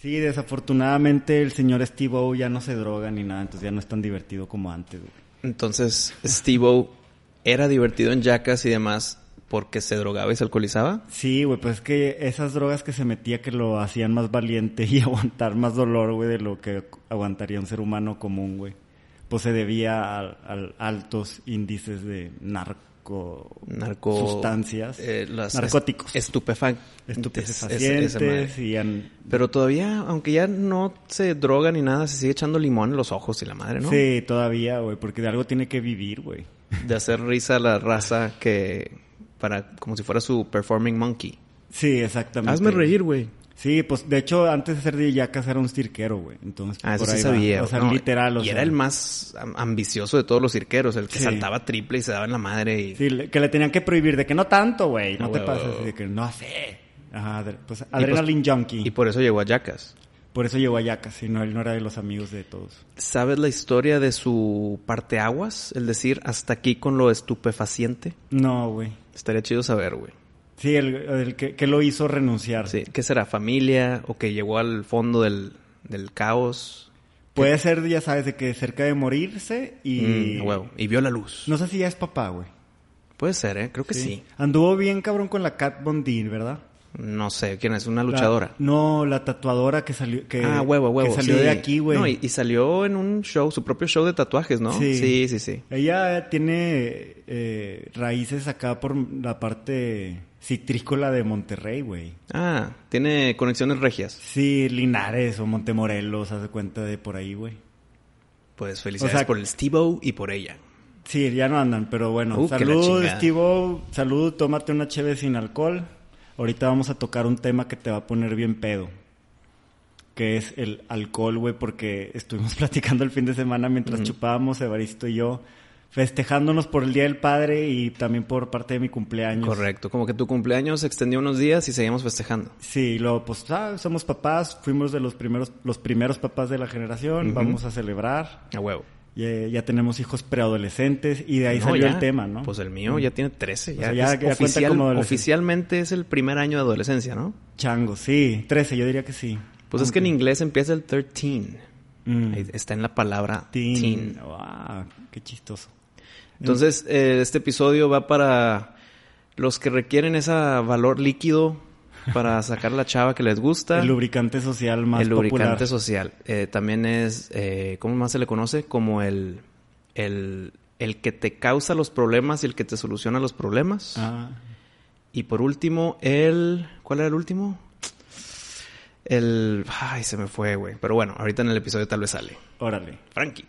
Sí, desafortunadamente el señor Steve-O ya no se droga ni nada, entonces ya no es tan divertido como antes, güey. Entonces, Steve-O era divertido en Jackass y demás porque se drogaba y se alcoholizaba. Sí, güey, pues es que esas drogas que se metía que lo hacían más valiente y aguantar más dolor, güey, de lo que aguantaría un ser humano común, güey. Pues se debía a, a altos índices de narco narco sustancias, eh, las narcóticos, estupefacientes, y pero todavía, aunque ya no se droga ni nada, se sigue echando limón en los ojos y la madre, ¿no? Sí, todavía, güey, porque de algo tiene que vivir, güey. De hacer risa a la raza que para como si fuera su performing monkey. Sí, exactamente. Hazme reír, güey. Sí, pues de hecho antes de ser de Yacas era un cirquero, güey. Entonces, ah, eso sí sabía. O sea, literal. O y era el más ambicioso de todos los cirqueros, el que saltaba triple y se daba en la madre. Y... Sí, que le tenían que prohibir de que no tanto, güey, no, te pases, de que no sé. Ajá, pues, pues Adrenaline Junkie. Y por eso llegó a Yacas. Por eso llegó a Yacas, y no, él no era de los amigos de todos. ¿Sabes la historia de su parteaguas? El decir, hasta aquí con lo estupefaciente. No, güey. Estaría chido saber, güey. Sí, el, que, lo hizo renunciar. Sí, ¿qué será? ¿Familia? ¿O que llegó al fondo del, caos? Puede ser, ya sabes, de que cerca de morirse y... Mm, huevo. Y vio la luz. No sé si ya es papá, güey. Puede ser, ¿eh? Creo que sí. Anduvo bien cabrón con la Cat Von ¿verdad? No sé, ¿quién es? ¿Una luchadora? no, la tatuadora que salió... Que, ah, huevo, huevo. Que salió de aquí, güey. No, y, salió en un show, su propio show de tatuajes, ¿no? Sí, sí, sí. sí. Ella tiene eh, raíces acá por la parte citrícola de Monterrey, güey. Ah, tiene conexiones regias. Sí, Linares o Montemorelos, haz de cuenta de por ahí, güey. Pues felicidades por el steve y por ella. Sí, ya no andan, pero bueno. Uh, salud, steve Salud, tómate una cheve sin alcohol. Ahorita vamos a tocar un tema que te va a poner bien pedo. Que es el alcohol, güey, porque estuvimos platicando el fin de semana mientras chupábamos, Evaristo y yo festejándonos por el Día del Padre y también por parte de mi cumpleaños. Correcto, como que tu cumpleaños se extendió unos días y seguimos festejando. Sí, luego pues ah, somos papás, fuimos de los primeros los primeros papás de la generación, vamos a celebrar. A huevo. Ya, ya tenemos hijos preadolescentes y de ahí salió el tema, ¿no? Pues el mío ya tiene 13, ya, ya, oficialmente es el primer año de adolescencia, ¿no? Chango, sí, 13, yo diría que sí. Pues es que en inglés empieza el 13. Mm. está en la palabra teen. teen. Wow, qué chistoso. Entonces, eh, este episodio va para los que requieren ese valor líquido para sacar la chava que les gusta. El lubricante social más popular. El lubricante social. Eh, también es, eh, ¿cómo más se le conoce? Como el, el, el, que te causa los problemas y el que te soluciona los problemas. Ah. Y por último, el... ¿Cuál era el último? El... Ay, se me fue, güey. Pero bueno, ahorita en el episodio tal vez sale. Órale. Frankie.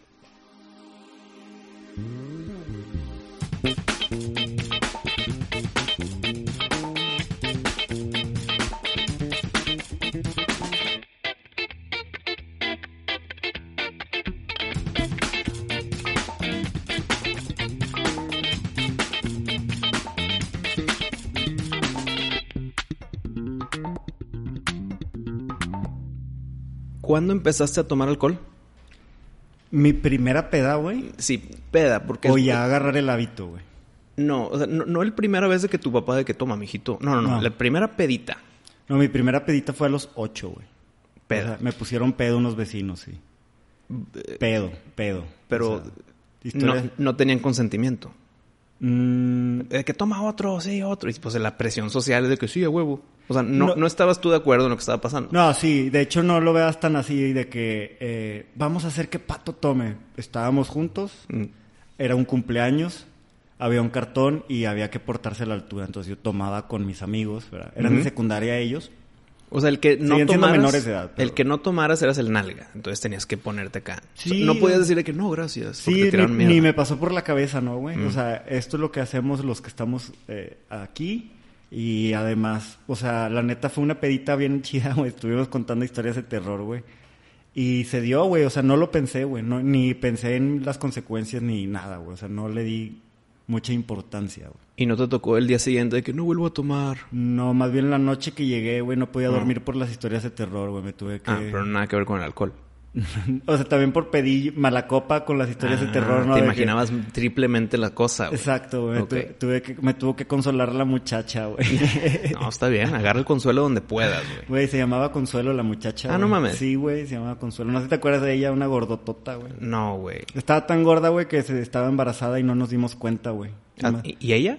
¿Cuándo empezaste a tomar alcohol? Mi primera peda, güey. Sí, peda, porque... O ya agarrar el hábito, güey. No, o sea, no, no el primera vez de que tu papá de que toma, mijito. No, no, no, la primera pedita. No, mi primera pedita fue a los ocho, güey. Peda. me pusieron pedo unos vecinos, sí. Pedo, pedo. Pero no, tenían consentimiento. Mm. De que toma otro, sí, otro. Y pues la presión social de que sí, a huevo. O sea, no, no, estabas tú de acuerdo en lo que estaba pasando. No, sí. De hecho, no lo veas tan así de que eh, vamos a hacer que Pato tome. Estábamos juntos. Mm. Era un cumpleaños. Había un cartón y había que portarse a la altura. Entonces yo tomaba con mis amigos. ¿verdad? Eran de secundaria ellos. O sea, el que no tomaras, menores de edad, el que no tomaras eras el nalga, entonces tenías que ponerte acá. Sí, no podías decirle que no, gracias. Sí, ni, ni, me pasó por la cabeza, ¿no, güey? O sea, esto es lo que hacemos los que estamos eh, aquí Y además, o sea, la neta fue una pedita bien chida, güey. Estuvimos contando historias de terror, güey. Y se dio, güey. O sea, no lo pensé, güey. No, ni pensé en las consecuencias ni nada, güey. O sea, no le di mucha importancia, güey. ¿Y no te tocó el día siguiente de que no vuelvo a tomar? No, más bien la noche que llegué, güey, no podía dormir por las historias de terror, güey. Me tuve que... Ah, pero nada que ver con el alcohol. o sea, también por pedir mala copa con las historias de terror, ¿no? Te imaginabas triplemente la cosa, güey. Exacto, güey. Tuve, que, me tuvo que consolar la muchacha, güey. no, está bien. Agarra el consuelo donde puedas, güey. Güey, se llamaba Consuelo la muchacha. Ah, no mames. Sí, güey, se llamaba Consuelo. No sé si te acuerdas de ella, una gordotota, güey. No, güey. Estaba tan gorda, güey, que se estaba embarazada y no nos dimos cuenta, güey. Ah, ¿Y ella?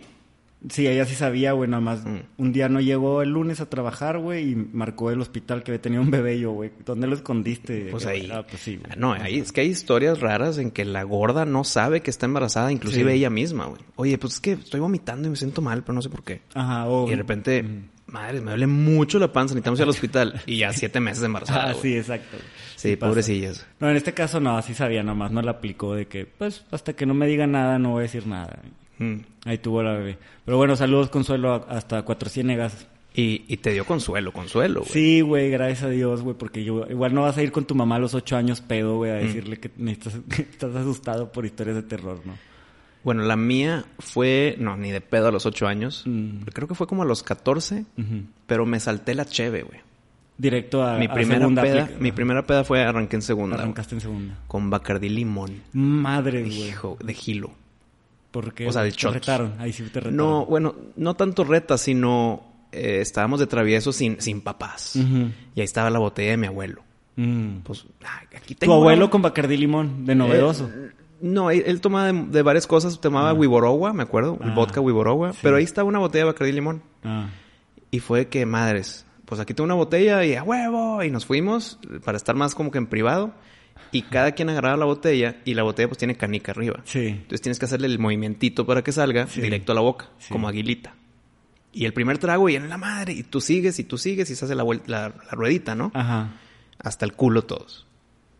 Sí, ella sí sabía, güey, nada más. Mm. Un día no llegó el lunes a trabajar, güey, y marcó el hospital que tenía un bebé yo, güey. ¿Dónde lo escondiste? Pues ahí. Ah, pues sí, No, ahí es que hay historias raras en que la gorda no sabe que está embarazada, inclusive ella misma, güey. Oye, pues es que estoy vomitando y me siento mal, pero no sé por qué. Ajá, Y de repente, madre, me duele mucho la panza, necesitamos ir al hospital. y ya siete meses embarazada. ah, sí, exacto. Sí, pobrecillas. No, en este caso no, así sabía nomás, no la aplicó de que, pues, hasta que no me diga nada, no voy a decir nada. Mm. Ahí tuvo la bebé. Pero bueno, saludos, Consuelo, hasta Cuatro Ciénegas. Y, y te dio consuelo, consuelo, güey. Sí, güey, gracias a Dios, güey, porque yo igual no vas a ir con tu mamá a los ocho años pedo, güey, a mm. decirle que, estás asustado por historias de terror, ¿no? Bueno, la mía fue, no, ni de pedo a los ocho años. Mm. Creo que fue como a los catorce, pero me salté la cheve, güey. Directo a mi primera segunda peda. Mi primera peda fue arranqué en segunda. Arrancaste en segunda. Con Bacardí Limón. Madre, güey. Hijo, de gilo. Porque o sea, de te retaron, ahí sí te retaron. No, bueno, no tanto reta, sino eh, estábamos de travieso sin, sin papás. Y ahí estaba la botella de mi abuelo. Mm. Pues, aquí tengo... Tu abuelo con Bacardí Limón, de novedoso. Eh, no, él, tomaba de, varias cosas. Tomaba ah. me acuerdo. El ah. vodka Wiborogua. Pero ahí estaba una botella de Bacardí Limón. Ah. Y fue que, madres, pues aquí tengo una botella y a huevo. Y nos fuimos para estar más como que en privado y cada quien agarraba la botella y la botella pues tiene canica arriba. Sí. Entonces tienes que hacerle el movimientito para que salga directo a la boca, como aguilita. Y el primer trago y en la madre, y tú sigues y tú sigues y se hace la, la, ruedita, ¿no? Ajá. Hasta el culo todos.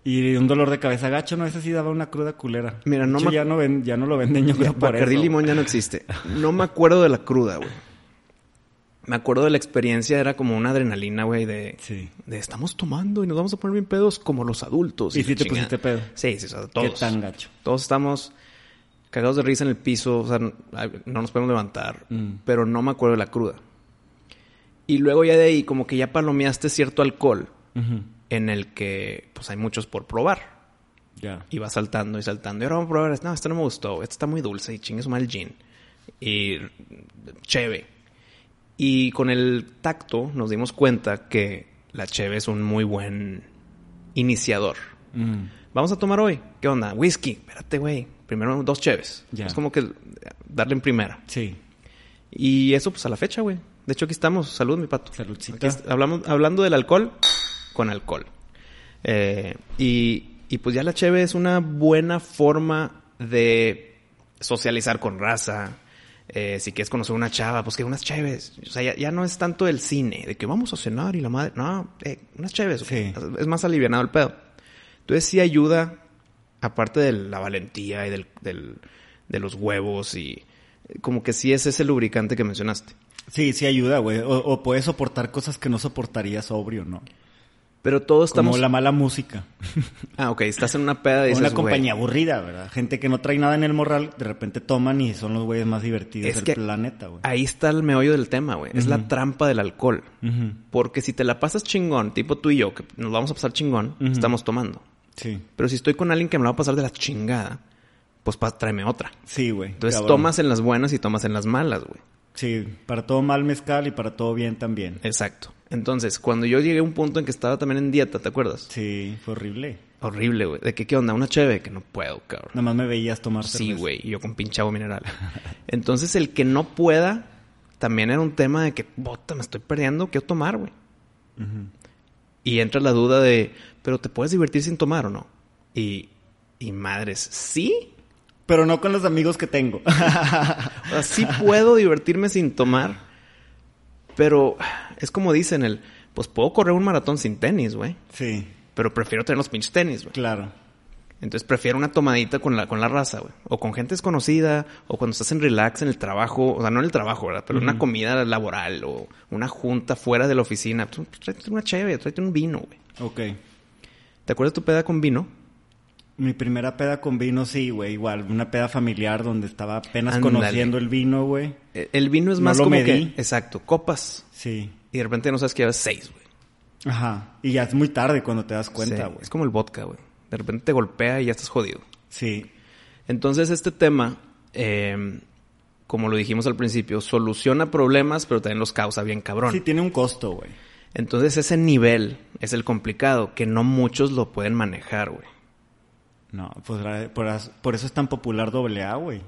Y un dolor de cabeza gacho, ¿no? Ese sí daba una cruda culera. Mira, no ya, no ven, ya no lo venden yo creo por limón ya no existe. No me acuerdo de la cruda, güey me acuerdo de la experiencia, era como una adrenalina, güey, de, sí. de estamos tomando y nos vamos a poner bien pedos como los adultos. ¿Y, si te pusiste pedo? Sí, sí, o sea, todos. ¿Qué tan gacho? Todos estamos cagados de risa en el piso, o sea, no nos podemos levantar, mm. pero no me acuerdo de la cruda. Y luego ya de ahí, como que ya palomeaste cierto alcohol en el que, pues hay muchos por probar. Ya. Y va saltando y saltando. Y ahora vamos a probar, no, esto no me gustó, esto está muy dulce y chingue su mal gin. Y cheve y con el tacto nos dimos cuenta que la cheve es un muy buen iniciador. Mm. Vamos a tomar hoy. ¿Qué onda? Whisky. Espérate, güey. Primero dos cheves. Es como que darle en primera. Sí. Y eso, pues a la fecha, güey. De hecho, aquí estamos. Salud, mi pato. Saludcita. hablamos, hablando del alcohol, con alcohol. Eh, y, y pues ya la cheve es una buena forma de socializar con raza, eh, si quieres conocer una chava, pues que unas chaves. O sea, ya, no es tanto el cine, de que vamos a cenar y la madre. No, eh, unas chaves. Es más alivianado el pedo. Entonces sí ayuda, aparte de la valentía y del, del, de los huevos y como que sí es ese lubricante que mencionaste. Sí, sí ayuda, güey. O, o puedes soportar cosas que no soportarías sobrio, ¿no? Pero todos estamos... Como la mala música. ah, ok. Estás en una peda y Una compañía aburrida, ¿verdad? Gente que no trae nada en el morral, de repente toman y son los güeyes más divertidos del planeta, güey. Ahí está el meollo del tema, güey. Es la trampa del alcohol. Porque si te la pasas chingón, tipo tú y yo, que nos vamos a pasar chingón, estamos tomando. Sí. Pero si estoy con alguien que me la va a pasar de la chingada, pues tráeme otra. Sí, güey. Entonces tomas en las buenas y tomas en las malas, güey. Sí, para todo mal mezcal y para todo bien también. Exacto. Entonces, cuando yo llegué a un punto en que estaba también en dieta, ¿te acuerdas? Sí, fue horrible. Horrible, güey. ¿De que qué onda? Una cheve que no puedo, cabrón. Nada más me veías tomar Sí, güey. Y yo con pinche mineral. Entonces, el que no pueda también era un tema de que, bota, me estoy perdiendo, quiero tomar, güey. Y entra la duda de, pero ¿te puedes divertir sin tomar o no? Y, y madres, sí. Pero no con los amigos que tengo. o sea, sí puedo divertirme sin tomar, pero es como dicen el, pues puedo correr un maratón sin tenis, güey. Sí. Pero prefiero tener los pinches tenis, güey. Claro. Entonces prefiero una tomadita con la, con la raza, güey. O con gente desconocida, o cuando estás en relax en el trabajo, o sea, no en el trabajo, ¿verdad? Pero una comida laboral o una junta fuera de la oficina. Pues, tráete una chévere, tráete un vino, güey. Ok. ¿Te acuerdas tu peda con vino? Mi primera peda con vino, sí, güey. Igual, una peda familiar donde estaba apenas conociendo el vino, güey. E, el vino es más como que... Exacto, copas. Sí. Y de repente no sabes que llevas seis, güey. Ajá. Y ya es muy tarde cuando te das cuenta, güey. es como el vodka, güey. De repente te golpea y ya estás jodido. Sí. Entonces, este tema, eh, como lo dijimos al principio, soluciona problemas, pero también los causa bien cabrón. Sí, tiene un costo, güey. Entonces, ese nivel es el complicado, que no muchos lo pueden manejar, güey. No, pues por, eso es tan popular AA, güey.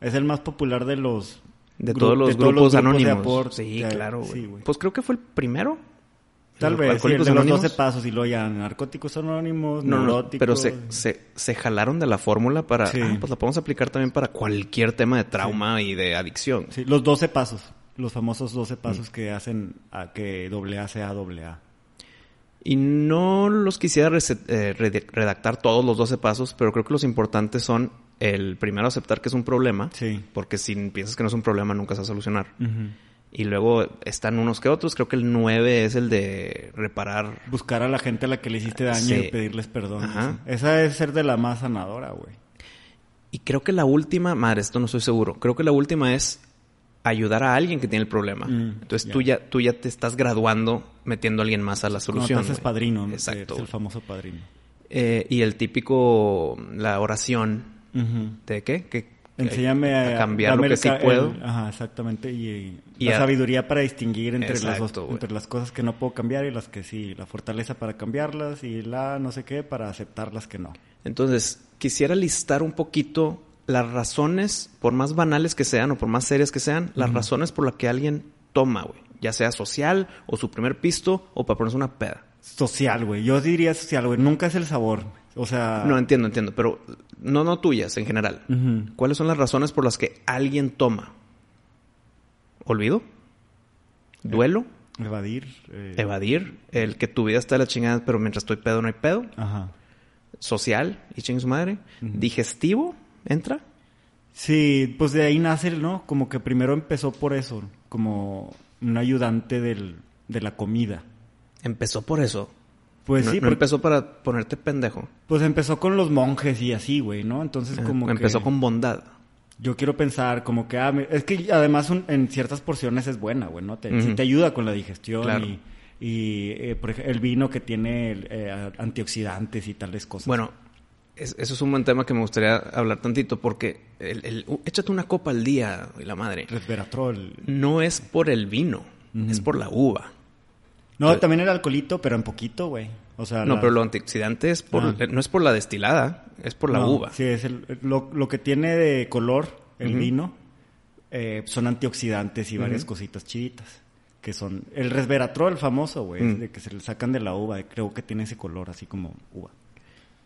Es el más popular de los... De todos los, grupos, anónimos. sí, claro, güey. pues creo que fue el primero. Tal vez, sí, el de los 12 pasos y luego ya narcóticos anónimos, no, neuróticos. pero se, se, se, jalaron de la fórmula para, sí. ah, pues la podemos aplicar también para cualquier tema de trauma y de adicción. Sí, los 12 pasos, los famosos 12 pasos mm. que hacen a que AA sea AA. Y no los quisiera eh, redactar todos los 12 pasos, pero creo que los importantes son el primero aceptar que es un problema, sí. porque si piensas que no es un problema nunca se va a solucionar. Y luego están unos que otros, creo que el 9 es el de reparar. Buscar a la gente a la que le hiciste daño y pedirles perdón. Esa debe ser de la más sanadora, güey. Y creo que la última, madre, esto no estoy seguro, creo que la última es ayudar a alguien que tiene el problema. Mm, Entonces tú ya tú ya te estás graduando metiendo a alguien más a la solución. Entonces padrino, ¿no? Exacto. Es el famoso padrino. Eh, y el típico la oración de qué? Que Enséñame a, cambiar lo que sí puedo. ajá, exactamente. Y, la sabiduría para distinguir entre las entre las cosas que no puedo cambiar y las que sí. La fortaleza para cambiarlas y la no sé qué para aceptar las que no. Entonces, quisiera listar un poquito las razones, por más banales que sean o por más serias que sean, las razones por las que alguien toma, güey. Ya sea social o su primer pisto o para ponerse una peda. Social, güey. Yo diría social, güey. Nunca es el sabor. O sea... No, entiendo, entiendo. Pero no, no tuyas, en general. ¿Cuáles son las razones por las que alguien toma? ¿Olvido? ¿Duelo? Evadir. Eh. Evadir. El que tu vida está de la chingada, pero mientras estoy pedo no hay pedo. Ajá. Social. Y ching su madre. Digestivo entra. Sí, pues de ahí nace, ¿no? Como que primero empezó por eso, como un ayudante del, de la comida. Empezó por eso. Pues sí. No empezó para ponerte pendejo. Pues empezó con los monjes y así, güey, ¿no? Entonces como Empezó con bondad. Yo quiero pensar como que... Ah, es que además en ciertas porciones es buena, güey, ¿no? Te, te ayuda con la digestión y... Y eh, por ejemplo, el vino que tiene eh, antioxidantes y tales cosas. Bueno, eso es un buen tema que me gustaría hablar tantito porque el, échate una copa al día, y la madre. Resveratrol. No es por el vino, es por la uva. No, también el alcoholito, pero en poquito, güey. O sea, no, pero lo antioxidante es por, ah. no es por la destilada, es por la uva. Sí, es lo, que tiene de color el vino eh, son antioxidantes y varias cositas chiditas. Que son el resveratrol famoso, güey, mm. de que se le sacan de la uva. Creo que tiene ese color así como uva.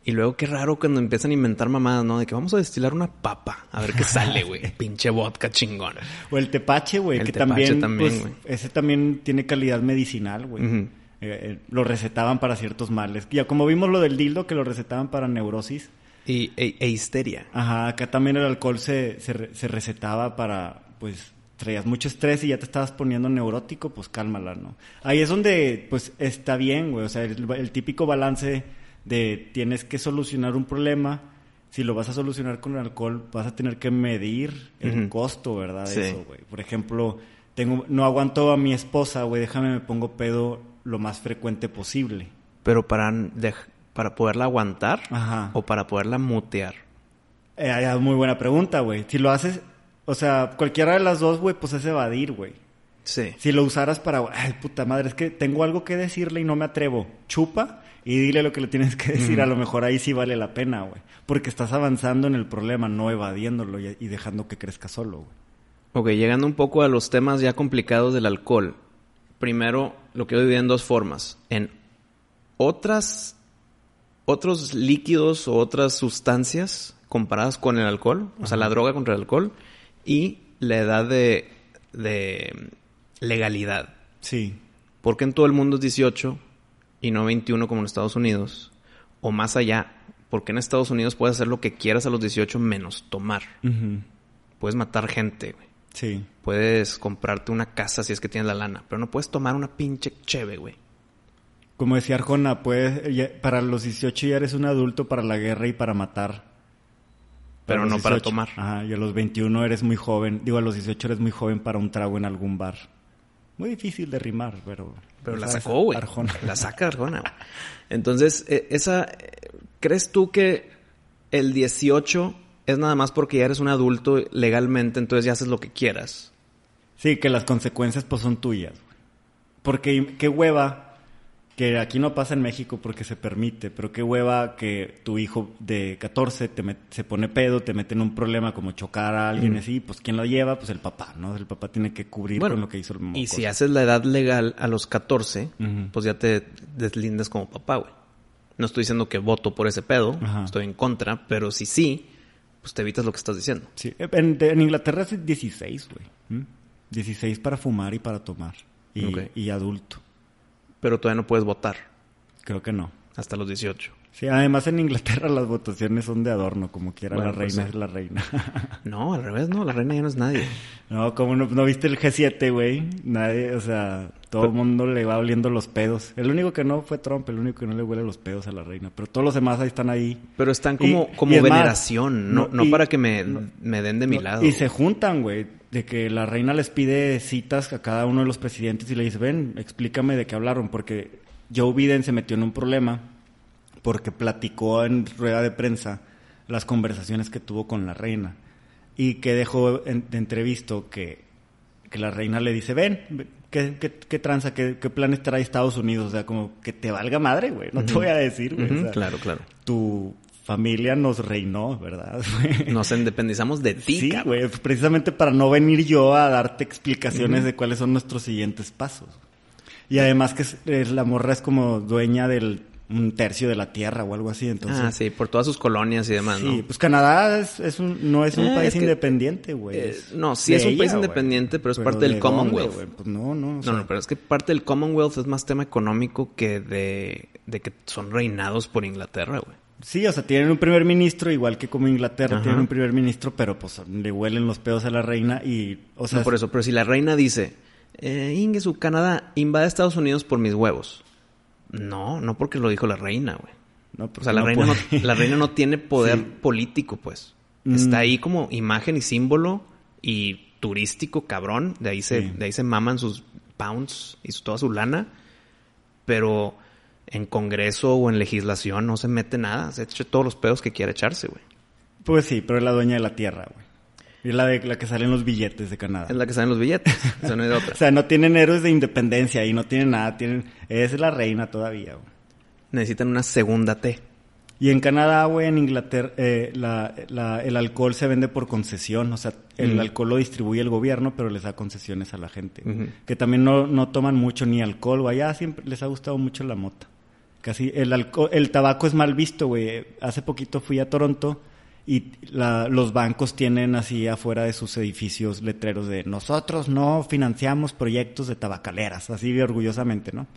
Y luego qué raro cuando empiezan a inventar mamadas, ¿no? De que vamos a destilar una papa, a ver qué sale, güey. Pinche vodka chingón. O el tepache, güey, que también, también pues, ese también tiene calidad medicinal, güey. Eh, eh, lo recetaban para ciertos males. Ya como vimos lo del dildo, que lo recetaban para neurosis. Y, e, e histeria. Ajá, acá también el alcohol se, se, recetaba para, pues, traías mucho estrés y ya te estabas poniendo neurótico, pues cálmala, ¿no? Ahí es donde, pues, está bien, güey. O sea, el típico balance de tienes que solucionar un problema, si lo vas a solucionar con el alcohol, vas a tener que medir el costo, ¿verdad? De eso, güey. Por ejemplo, tengo, no aguanto a mi esposa, güey, déjame me pongo pedo lo más frecuente posible. Pero para, para poderla aguantar o para poderla mutear. Eh, muy buena pregunta, güey. Si lo haces, o sea, cualquiera de las dos, güey, pues es evadir, güey. Sí. Si lo usaras para, ay, puta madre, es que tengo algo que decirle y no me atrevo. Chupa y dile lo que le tienes que decir. A lo mejor ahí sí vale la pena, güey. Porque estás avanzando en el problema, no evadiéndolo y, dejando que crezca solo, güey. Ok, llegando un poco a los temas ya complicados del alcohol. Primero, lo quiero dividir en dos formas. En otras, otros líquidos o otras sustancias comparadas con el alcohol, o sea, la droga contra el alcohol, y la edad de, de legalidad. Sí. Porque en todo el mundo es 18 y no 21 como en Estados Unidos, o más allá, porque en Estados Unidos puedes hacer lo que quieras a los 18 menos tomar. Puedes matar gente, güey. Sí. Puedes comprarte una casa si es que tienes la lana, pero no puedes tomar una pinche cheve, güey. Como decía Arjona, puedes, para los 18 ya eres un adulto para la guerra y para matar. Pero no para tomar. Ajá, y a los 21 eres muy joven. Digo, a los 18 eres muy joven para un trago en algún bar. Muy difícil de rimar, pero... Pero la sacó, güey. Arjona. La saca Arjona, Entonces, e, esa... ¿Crees tú que el 18 es nada más porque ya eres un adulto legalmente, entonces ya haces lo que quieras? Sí, que las consecuencias pues son tuyas. Porque qué hueva que aquí no pasa en México porque se permite, pero qué hueva que tu hijo de 14 te se pone pedo, te mete en un problema como chocar a alguien así, pues ¿quién lo lleva? Pues el papá, ¿no? El papá tiene que cubrir con lo que hizo el moco. Y si haces la edad legal a los 14, pues ya te deslindas como papá, güey. No estoy diciendo que voto por ese pedo, estoy en contra, pero si sí, pues te evitas lo que estás diciendo. Sí, en, Inglaterra es 16, güey. 16 para fumar y para tomar. y adulto pero todavía no puedes votar. Creo que no. Hasta los 18. Sí, además en Inglaterra las votaciones son de adorno, como quiera la pues reina es la reina. no, al revés, no, la reina ya no es nadie. No, como no, viste el G7, güey. Nadie, o sea, todo el mundo le va oliendo los pedos. El único que no fue Trump, el único que no le huele los pedos a la reina. Pero todos los demás ahí están ahí. Pero están como, como veneración, no, no, para que me, me den de mi lado. Y se juntan, güey de que la reina les pide citas a cada uno de los presidentes y le dice, ven, explícame de qué hablaron, porque Joe Biden se metió en un problema porque platicó en rueda de prensa las conversaciones que tuvo con la reina y que dejó de entrevisto que, que la reina le dice, ven, ¿qué, qué, tranza, qué, qué, planes trae Estados Unidos? O sea, como que te valga madre, güey, no te voy a decir, güey. claro, claro. Tu familia nos reinó, ¿verdad? Nos independizamos de ti. Sí, güey, precisamente para no venir yo a darte explicaciones de cuáles son nuestros siguientes pasos. Y además que es, la morra es como dueña del un tercio de la tierra o algo así, entonces. Ah, sí, por todas sus colonias y demás, sí, pues Canadá es, un, no es un eh, país independiente, güey. Eh, no, sí es un país independiente, pero es parte del Commonwealth. pues no, no. No, no, pero es que parte del Commonwealth es más tema económico que de, de que son reinados por Inglaterra, güey. Sí, o sea, tienen un primer ministro, igual que como Inglaterra tienen un primer ministro, pero pues le huelen los pedos a la reina y, o sea... No por eso, pero si la reina dice, eh, Inge, su Canadá invade Estados Unidos por mis huevos. No, no porque lo dijo la reina, güey. No, o sea, la, reina no, la reina no tiene poder político, pues. Mm. Está ahí como imagen y símbolo y turístico, cabrón. De ahí se, de ahí se maman sus pounds y toda su lana. Pero en Congreso o en legislación no se mete nada. Se echa todos los pedos que quiere echarse, güey. Pues sí, pero es la dueña de la tierra, güey. Es la de la que salen los billetes de Canadá. Es la que salen los billetes. Eso no hay de otra. o sea, no tienen héroes de independencia y no tienen nada. Tienen... Es la reina todavía, güey. Necesitan una segunda T. Y en Canadá, güey, en Inglaterra, eh, la, el alcohol se vende por concesión. O sea, el alcohol lo distribuye el gobierno, pero les da concesiones a la gente. Que también no, no toman mucho ni alcohol. Allá siempre les ha gustado mucho la mota. Casi el, alcohol, el tabaco es mal visto, güey. Hace poquito fui a Toronto y los bancos tienen así afuera de sus edificios letreros de nosotros no financiamos proyectos de tabacaleras, así orgullosamente, ¿no?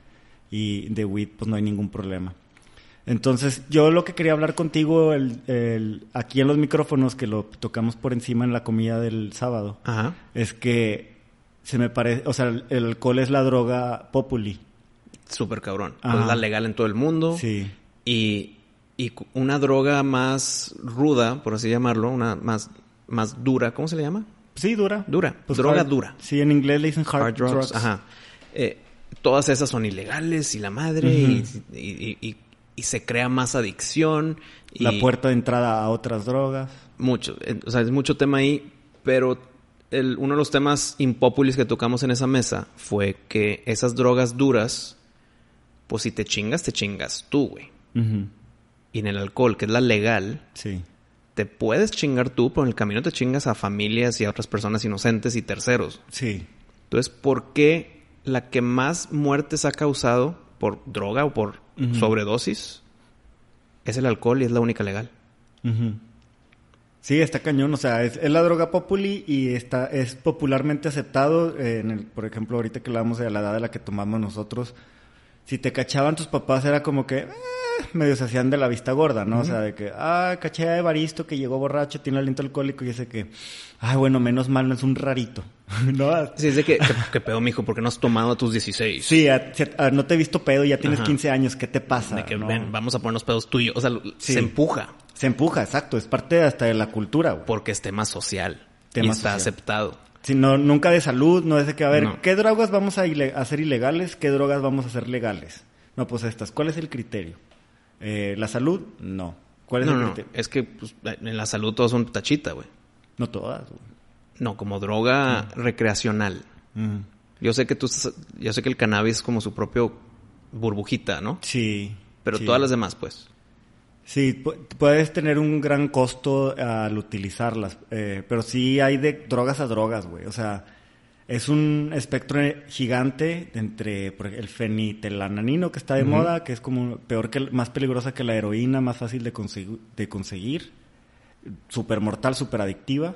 Y de WIT pues no hay ningún problema. Entonces, yo lo que quería hablar contigo el, aquí en los micrófonos, que lo tocamos por encima en la comida del sábado, es que se me parece, o sea, el alcohol es la droga populi. Súper cabrón. Pues es la legal en todo el mundo. Sí. Y, y una droga más ruda, por así llamarlo, una más, más dura, ¿cómo se le llama? Sí, dura. Dura. Pues droga dura. Sí, en inglés le dicen hard, drugs. Ajá. Eh, todas esas son ilegales y la madre y, y, y, se crea más adicción. La puerta de entrada a otras drogas. Mucho. O sea, es mucho tema ahí, pero el, uno de los temas impopulis que tocamos en esa mesa fue que esas drogas duras pues si te chingas, te chingas tú, güey. Y en el alcohol, que es la legal, sí. te puedes chingar tú, pero en el camino te chingas a familias y a otras personas inocentes y terceros. Sí. Entonces, ¿por qué la que más muertes ha causado por droga o por sobredosis es el alcohol y es la única legal? Sí, está cañón. O sea, es, la droga populi y está, es popularmente aceptado. en el, por ejemplo, ahorita que hablamos de la edad de la que tomamos nosotros, si te cachaban tus papás era como que, eh, medio se hacían de la vista gorda, ¿no? O sea, de que, ah, caché a Evaristo que llegó borracho, tiene aliento alcohólico y ese que, ay, bueno, menos mal, no es un rarito, ¿no? Sí, es de que, que, pedo, mijo, porque no has tomado a tus 16. Sí, no te he visto pedo, ya tienes 15 años, ¿qué te pasa? De que, ven, vamos a ponernos pedos tuyos. O sea, se empuja. Se empuja, exacto, es parte hasta de la cultura, güey. Porque es tema social. Tema y está aceptado. Sí, no, nunca de salud, no es de que, a ver, ¿qué drogas vamos a hacer ilegales? ¿Qué drogas vamos a hacer legales? No, pues estas. ¿Cuál es el criterio? Eh, ¿La salud? No. ¿Cuál es el criterio? Es que pues, en la salud todas son tachita, güey. No todas, güey. No, como droga recreacional. Yo sé que tú yo sé que el cannabis es como su propio burbujita, ¿no? Sí. Pero todas las demás, pues. Sí, puedes tener un gran costo al utilizarlas, eh, pero sí hay de drogas a drogas, güey. O sea, es un espectro gigante entre el fenitelananino que está de moda, que es como peor que más peligrosa que la heroína, más fácil de, conseguir, de conseguir, súper mortal, súper adictiva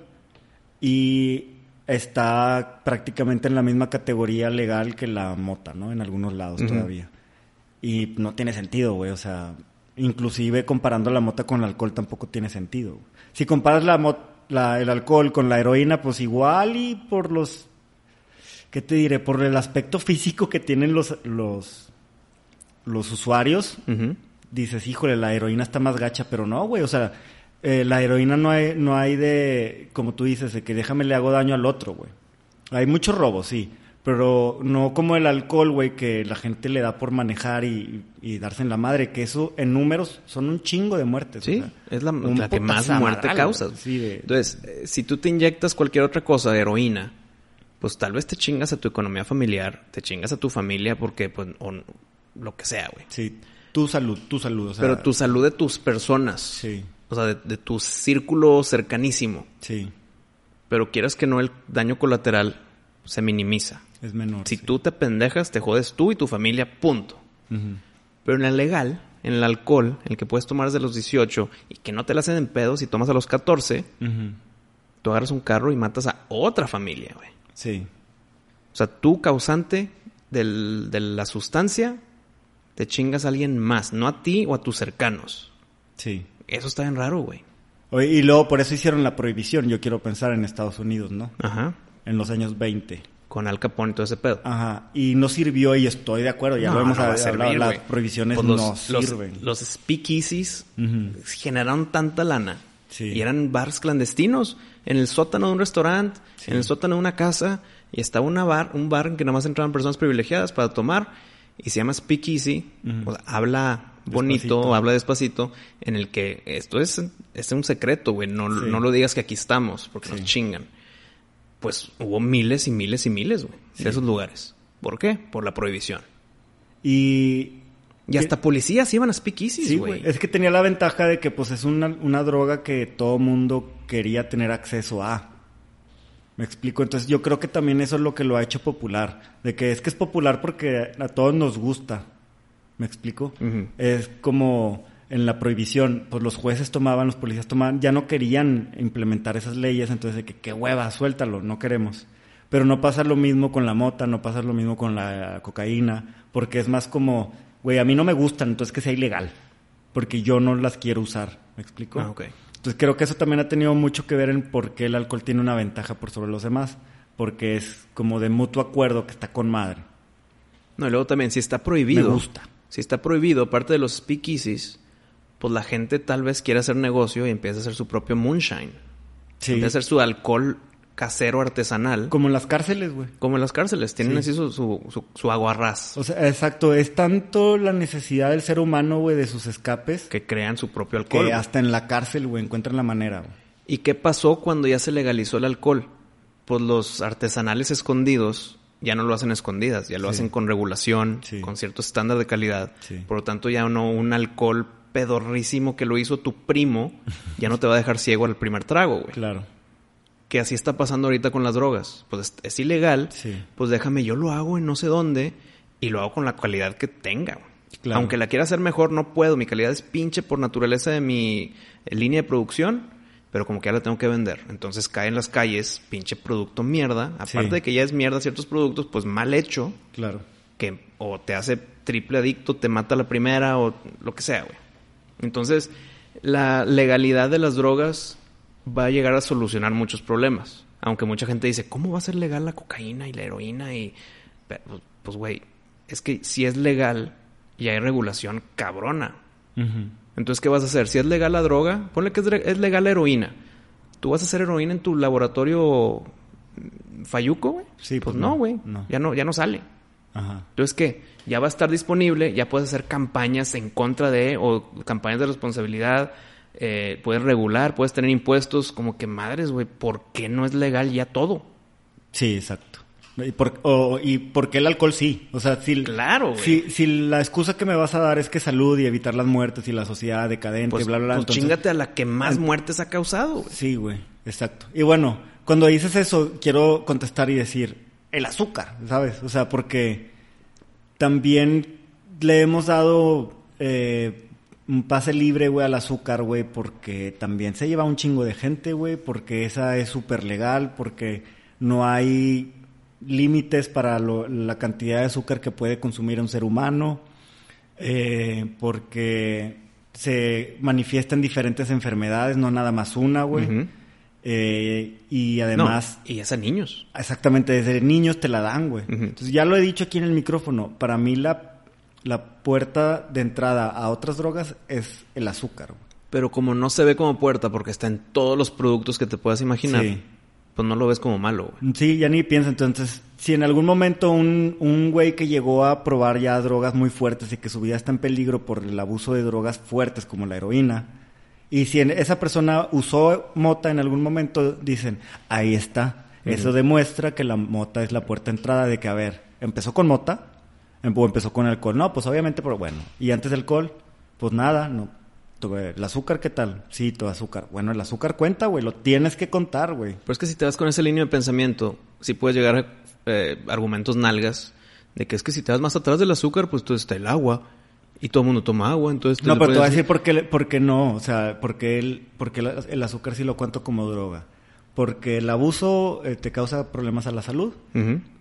y está prácticamente en la misma categoría legal que la mota, ¿no? En algunos lados todavía. Y no tiene sentido, güey, o sea, inclusive comparando la mota con el alcohol tampoco tiene sentido. Si comparas la, el alcohol con la heroína, pues igual y por los ¿qué te diré? Por el aspecto físico que tienen los, los, los usuarios, dices, híjole, la heroína está más gacha, pero no, güey, o sea, eh, la heroína no hay, no hay de, como tú dices, de que déjame le hago daño al otro, güey. Hay muchos robos, sí, pero no como el alcohol, güey, que la gente le da por manejar y, darse en la madre, que eso en números son un chingo de muertes. Sí, es la, que más muerte causa. Entonces, eh, si tú te inyectas cualquier otra cosa, de heroína, pues tal vez te chingas a tu economía familiar, te chingas a tu familia porque, pues, o lo que sea, güey. Sí, tu salud, tu salud. O sea, Pero tu salud de tus personas. Sí. O sea, de, tu círculo cercanísimo. Sí. Pero quieras que no, el daño colateral se minimiza. Es menor. Si tú te pendejas, te jodes tú y tu familia, punto. Pero en el legal, en el alcohol, el que puedes tomar desde los 18 y que no te la hacen en pedos y tomas a los 14, tú agarras un carro y matas a otra familia, güey. Sí. O sea, tú causante del, de la sustancia, te chingas a alguien más, no a ti o a tus cercanos. Sí. Eso está bien raro, güey. Y luego por eso hicieron la prohibición, yo quiero pensar en Estados Unidos, ¿no? Ajá. En los años 20. Con Al Capone y todo ese pedo. Ajá. Y no sirvió y estoy de acuerdo, ya lo hemos hablado, las prohibiciones pues no sirven. Los, speakeasies generaron tanta lana. Sí. Y eran bars clandestinos en el sótano de un restaurante, en el sótano de una casa, y estaba una bar, un bar en que nada más entraban personas privilegiadas para tomar, y se llama Speakeasy, habla bonito, habla despacito, en el que esto es, es un secreto, güey, no, no lo digas que aquí estamos, porque nos chingan. Pues hubo miles y miles y miles, güey, de esos lugares. ¿Por qué? Por la prohibición. Y y hasta policías iban a speakeasies, güey. es que tenía la ventaja de que pues es una, una droga que todo mundo quería tener acceso a. Me explico, entonces yo creo que también eso es lo que lo ha hecho popular, de que es que es popular porque a todos nos gusta. ¿Me explico? Es como en la prohibición, pues los jueces tomaban, los policías tomaban, ya no querían implementar esas leyes, entonces de que qué hueva, suéltalo, no queremos. Pero no pasa lo mismo con la mota, no pasa lo mismo con la cocaína, porque es más como güey, a mí no me gustan, entonces que sea ilegal, porque yo no las quiero usar, ¿me explico? Ah. Entonces creo que eso también ha tenido mucho que ver en por qué el alcohol tiene una ventaja por sobre los demás, porque es como de mutuo acuerdo que está con madre. No, y luego también, si está prohibido. Me gusta. Si está prohibido, aparte de los speakeasies, pues la gente tal vez quiera hacer negocio y empieza a hacer su propio moonshine. Sí. Empieza a hacer su alcohol casero artesanal. Como en las cárceles, güey. Como en las cárceles, tienen así su, su, su, aguarrás. O sea, exacto, es tanto la necesidad del ser humano, güey, de sus escapes. Que crean su propio alcohol. Que hasta en la cárcel, güey, encuentran la manera, güey. ¿Y qué pasó cuando ya se legalizó el alcohol? Pues los artesanales escondidos ya no lo hacen escondidas, ya lo hacen con regulación, con cierto estándar de calidad. Por lo tanto, ya no un alcohol pedorrísimo que lo hizo tu primo, ya no te va a dejar ciego al primer trago, güey. Claro que así está pasando ahorita con las drogas. Pues es, ilegal, pues déjame, yo lo hago en no sé dónde y lo hago con la calidad que tenga. Aunque la quiera hacer mejor, no puedo. Mi calidad es pinche por naturaleza de mi eh, línea de producción, pero como que ya la tengo que vender. Entonces cae en las calles, pinche producto mierda. Aparte de que ya es mierda ciertos productos, pues mal hecho. Claro. Que o te hace triple adicto, te mata la primera o lo que sea, güey. Entonces, la legalidad de las drogas va a llegar a solucionar muchos problemas. Aunque mucha gente dice, ¿cómo va a ser legal la cocaína y la heroína? Y pues, pues, güey, es que si es legal y hay regulación cabrona. Entonces, ¿qué vas a hacer? Si es legal la droga, ponle que es legal la heroína. ¿Tú vas a hacer heroína en tu laboratorio Fayuco, güey? Sí, pues, pues no, güey. Ya no, ya no sale. Ajá. Entonces, ¿qué? Ya va a estar disponible, ya puedes hacer campañas en contra de, o campañas de responsabilidad, eh, puedes regular, puedes tener impuestos, como que madres, güey, ¿por qué no es legal ya todo? Sí, exacto. ¿Y por, y por qué el alcohol sí? O sea, si, claro, si, si, la excusa que me vas a dar es que salud y evitar las muertes y la sociedad decadente, pues, bla, bla, bla. Pues chingate a la que más muertes ha causado. Güey. Sí, güey, exacto. Y bueno, cuando dices eso, quiero contestar y decir, el azúcar, ¿sabes? O sea, porque también le hemos dado eh, un pase libre, güey, al azúcar, güey, porque también se lleva un chingo de gente, güey, porque esa es súper legal, porque no hay límites para la cantidad de azúcar que puede consumir un ser humano, eh, porque se manifiestan diferentes enfermedades, no nada más una, güey. Eh, y además... y es a niños. Exactamente, desde niños te la dan, güey. Entonces ya lo he dicho aquí en el micrófono, para mí la, la puerta de entrada a otras drogas es el azúcar. Pero como no se ve como puerta porque está en todos los productos que te puedas imaginar, pues no lo ves como malo, güey. Sí, ya ni piensa. Entonces, si en algún momento un, un güey que llegó a probar ya drogas muy fuertes y que su vida está en peligro por el abuso de drogas fuertes como la heroína, y si esa persona usó mota en algún momento, dicen, ahí está. Eso demuestra que la mota es la puerta de entrada de que, a ver, empezó con mota em, o empezó con alcohol. No, pues obviamente, pero bueno. Y antes del alcohol, pues nada, no. ¿El azúcar qué tal? Sí, todo azúcar. Bueno, el azúcar cuenta, güey. Lo tienes que contar, güey. Pero es que si te vas con ese línea de pensamiento, sí puedes llegar a eh, argumentos nalgas de que es que si te vas más atrás del azúcar, pues tú está el agua y todo el mundo toma agua, entonces... No, pero te voy a decir por qué, por qué no, o sea, porque el, porque el, azúcar sí lo cuento como droga. Porque el abuso eh, te causa problemas a la salud,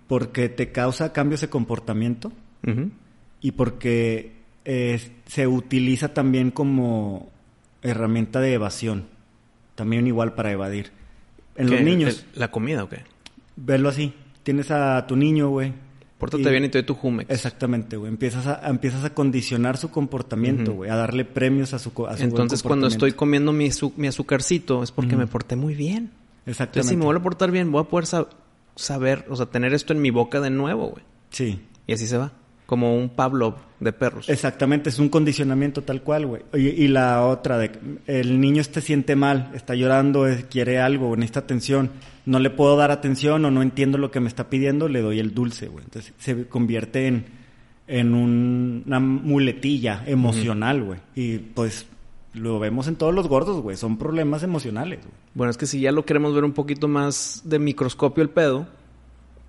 porque te causa cambios de comportamiento y porque eh, se utiliza también como herramienta de evasión, también igual para evadir. En los niños... ¿La comida o qué? Verlo así. Tienes a tu niño, güey, Pórtate bien y te doy tu Jumex. Exactamente, güey. Empiezas a, empiezas a condicionar su comportamiento, güey. A darle premios a su, a su Entonces, cuando estoy comiendo mi, mi azúcarcito, es porque me porté muy bien. Exactamente. Entonces, si me vuelvo a portar bien, voy a poder saber, o sea, tener esto en mi boca de nuevo, güey. Sí. Y así se va. Como un Pablo de perros. Exactamente, es un condicionamiento tal cual, güey. Y, y, la otra, de el niño este siente mal, está llorando, quiere algo, necesita atención no le puedo dar atención o no entiendo lo que me está pidiendo, le doy el dulce, güey. Entonces se convierte en, en una muletilla emocional, güey. Y pues lo vemos en todos los gordos, güey. Son problemas emocionales, güey. Bueno, es que si ya lo queremos ver un poquito más de microscopio el pedo,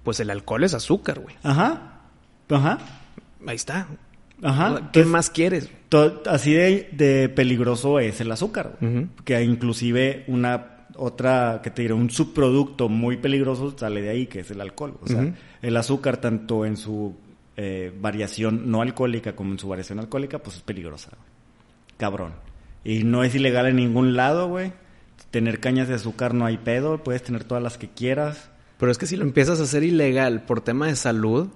pues el alcohol es azúcar, güey. Ajá. Ajá. Ahí está. Ajá. ¿Qué más quieres? así de, peligroso es el azúcar. Que inclusive una otra, que te diré, un subproducto muy peligroso sale de ahí, que es el alcohol. O sea, el azúcar, tanto en su eh, variación no alcohólica como en su variación alcohólica, pues es peligrosa. Cabrón. Y no es ilegal en ningún lado, güey. Tener cañas de azúcar no hay pedo, puedes tener todas las que quieras. Pero es que si lo empiezas a hacer ilegal por tema de salud,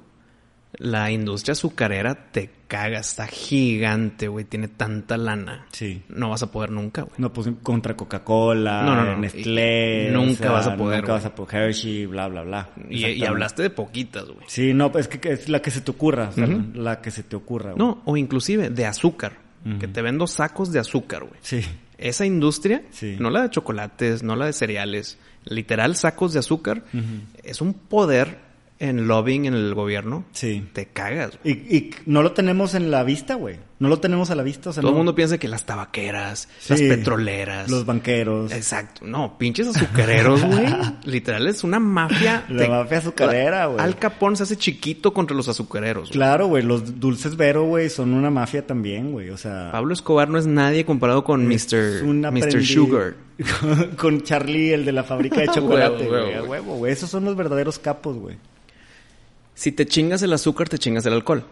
la industria azucarera te caga, está gigante, güey, tiene tanta lana. Sí. No vas a poder nunca, güey. No, pues contra Coca-Cola, no, no, Nestlé. nunca vas a poder. Nunca vas a poder, Hershey, bla, bla, bla. Y, hablaste de poquitas, güey. Sí, no, es que es la que se te ocurra, la que se te ocurra, güey. No, o inclusive de azúcar, que te vendo sacos de azúcar, güey. Sí. Esa industria, no la de chocolates, no la de cereales, literal sacos de azúcar, es un poder en lobbying en el gobierno, sí. te cagas. Y, y, no lo tenemos en la vista, güey. No lo tenemos a la vista. Todo el mundo piensa que las tabaqueras, las petroleras. Los banqueros. Exacto. No, pinches azucareros, güey. Literal, es una mafia. La mafia azucarera, güey. Al Capón se hace chiquito contra los azucareros. Claro, güey. Los dulces Vero, güey, son una mafia también, güey. O sea... Pablo Escobar no es nadie comparado con Mr. Mr. Sugar. con Charlie, el de la fábrica de chocolate, güey. huevo, güey. Esos son los verdaderos capos, güey. Si te chingas el azúcar, te chingas el alcohol.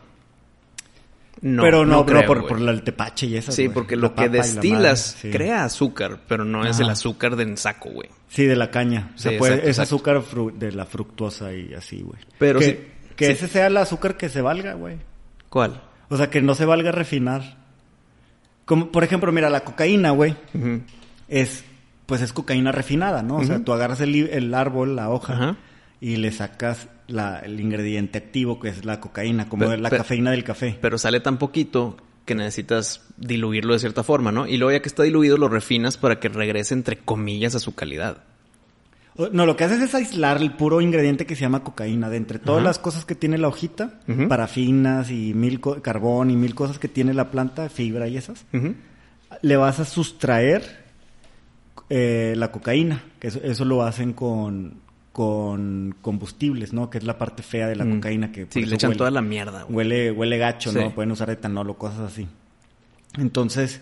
No, pero no, no, por, por, el tepache y eso. Sí, porque lo que destilas crea azúcar, pero no es el azúcar de saco, güey. Sí, de la caña. O sea, es azúcar de la fructuosa y así, güey. Pero que, que ese sea el azúcar que se valga, güey. ¿Cuál? O sea, que no se valga refinar. Como, por ejemplo, mira, la cocaína, güey, es, pues es cocaína refinada, ¿no? O sea, tú agarras el, el árbol, la hoja, y le sacas la, el ingrediente activo que es la cocaína, como la cafeína del café. Pero sale tan poquito que necesitas diluirlo de cierta forma, ¿no? Y luego ya que está diluido lo refinas para que regrese entre comillas a su calidad. No, lo que haces es aislar el puro ingrediente que se llama cocaína. De entre todas las cosas que tiene la hojita, parafinas y mil carbón y mil cosas que tiene la planta, fibra y esas, le vas a sustraer eh, la cocaína. Que eso, lo hacen con, con combustibles, ¿no? Que es la parte fea de la cocaína que sí, le echan toda la mierda. Huele, huele gacho, ¿no? Pueden usar etanol o cosas así. Entonces,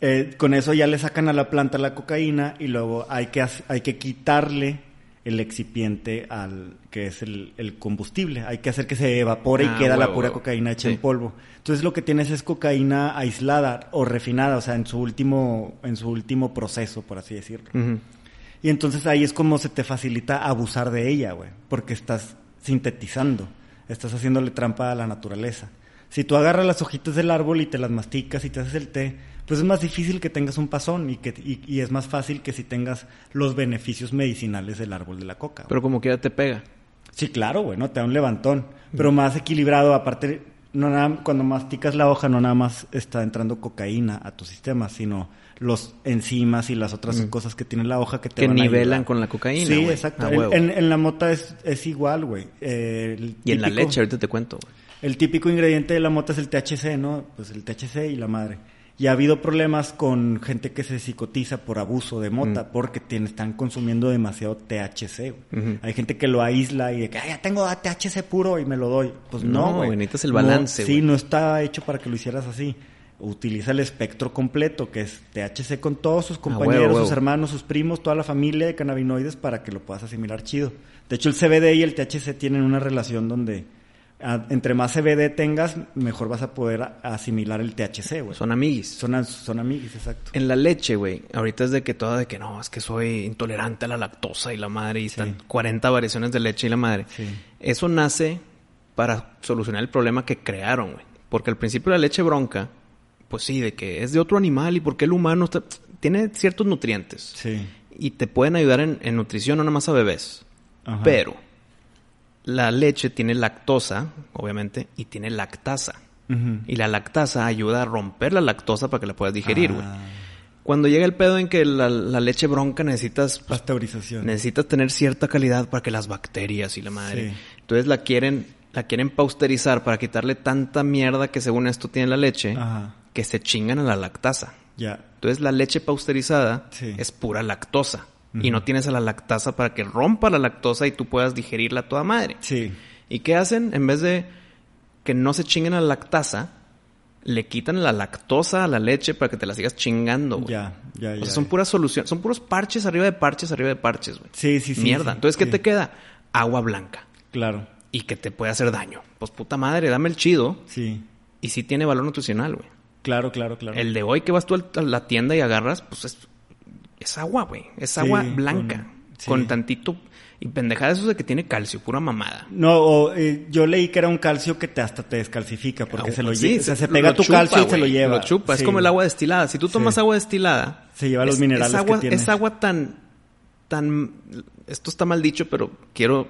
eh, con eso ya le sacan a la planta la cocaína y luego hay que hay que quitarle el excipiente al que es el, combustible. Hay que hacer que se evapore y ah, queda la pura cocaína hecha en polvo. Entonces lo que tienes es cocaína aislada o refinada, o sea, en su último en su último proceso, por así decirlo. Y entonces ahí es como se te facilita abusar de ella, güey, porque estás sintetizando, estás haciéndole trampa a la naturaleza. Si tú agarras las hojitas del árbol y te las masticas y te haces el té, pues es más difícil que tengas un pasón y que y, es más fácil que si tengas los beneficios medicinales del árbol de la coca. Pero como que ya te pega. Sí, claro, güey, ¿no? Te da un levantón, pero más equilibrado, aparte no nada, cuando masticas la hoja no nada más está entrando cocaína a tu sistema, sino los enzimas y las otras cosas que tiene la hoja que te que nivelan con la cocaína. Sí, exacto. En, la mota es, es igual, güey. y en la leche, ahorita te cuento. El típico ingrediente de la mota es el THC, ¿no? Pues el THC y la madre. Y ha habido problemas con gente que se psicotiza por abuso de mota porque están consumiendo demasiado THC. Hay gente que lo aísla y de que ya tengo THC puro y me lo doy. Pues no, güey. necesitas el balance. sí, no está hecho para que lo hicieras así utiliza el espectro completo, que es THC con todos sus compañeros, sus hermanos, sus primos, toda la familia de cannabinoides para que lo puedas asimilar chido. De hecho, el CBD y el THC tienen una relación donde entre más CBD tengas, mejor vas a poder asimilar el THC, güey. Son amiguis. Son, son amiguis, exacto. En la leche, güey, ahorita es de que toda de que no, es que soy intolerante a la lactosa y la madre, y están 40 variaciones de leche y la madre. Eso nace para solucionar el problema que crearon, güey. Porque al principio la leche bronca pues sí, de que es de otro animal y porque el humano está... tiene ciertos nutrientes. Sí. Y te pueden ayudar en, nutrición, no nada más a bebés. Pero la leche tiene lactosa, obviamente, y tiene lactasa. Y la lactasa ayuda a romper la lactosa para que la puedas digerir, güey. Ah. Cuando llega el pedo en que la, leche bronca necesitas... Pues, Pasteurización. Necesitas tener cierta calidad para que las bacterias y la madre... Entonces la quieren, la quieren pausterizar para quitarle tanta mierda que según esto tiene la leche. Ajá que se chingan a la lactasa. Ya. Entonces la leche pausterizada es pura lactosa. Y no tienes a la lactasa para que rompa la lactosa y tú puedas digerirla a toda madre. Sí. ¿Y qué hacen? En vez de que no se chinguen a la lactasa, le quitan la lactosa a la leche para que te la sigas chingando, Ya, ya, ya. son puras soluciones, son puros parches arriba de parches arriba de parches, güey. Sí, sí, sí. Mierda. Entonces, ¿qué te queda? Agua blanca. Claro. Y que te puede hacer daño. Pues puta madre, dame el chido. Sí. Y sí tiene valor nutricional, güey. Claro, claro, claro. El de hoy que vas tú a la tienda y agarras, pues es, es agua, güey. Es agua blanca. Con, tantito. Y pendejada eso de que tiene calcio, pura mamada. No, eh, yo leí que era un calcio que te hasta te descalcifica porque se lo lleva. se pega tu calcio y se lo lleva. Lo chupa, es como el agua destilada. Si tú tomas agua destilada. Se lleva los minerales. Es agua, que es agua tan. tan. Esto está mal dicho, pero quiero.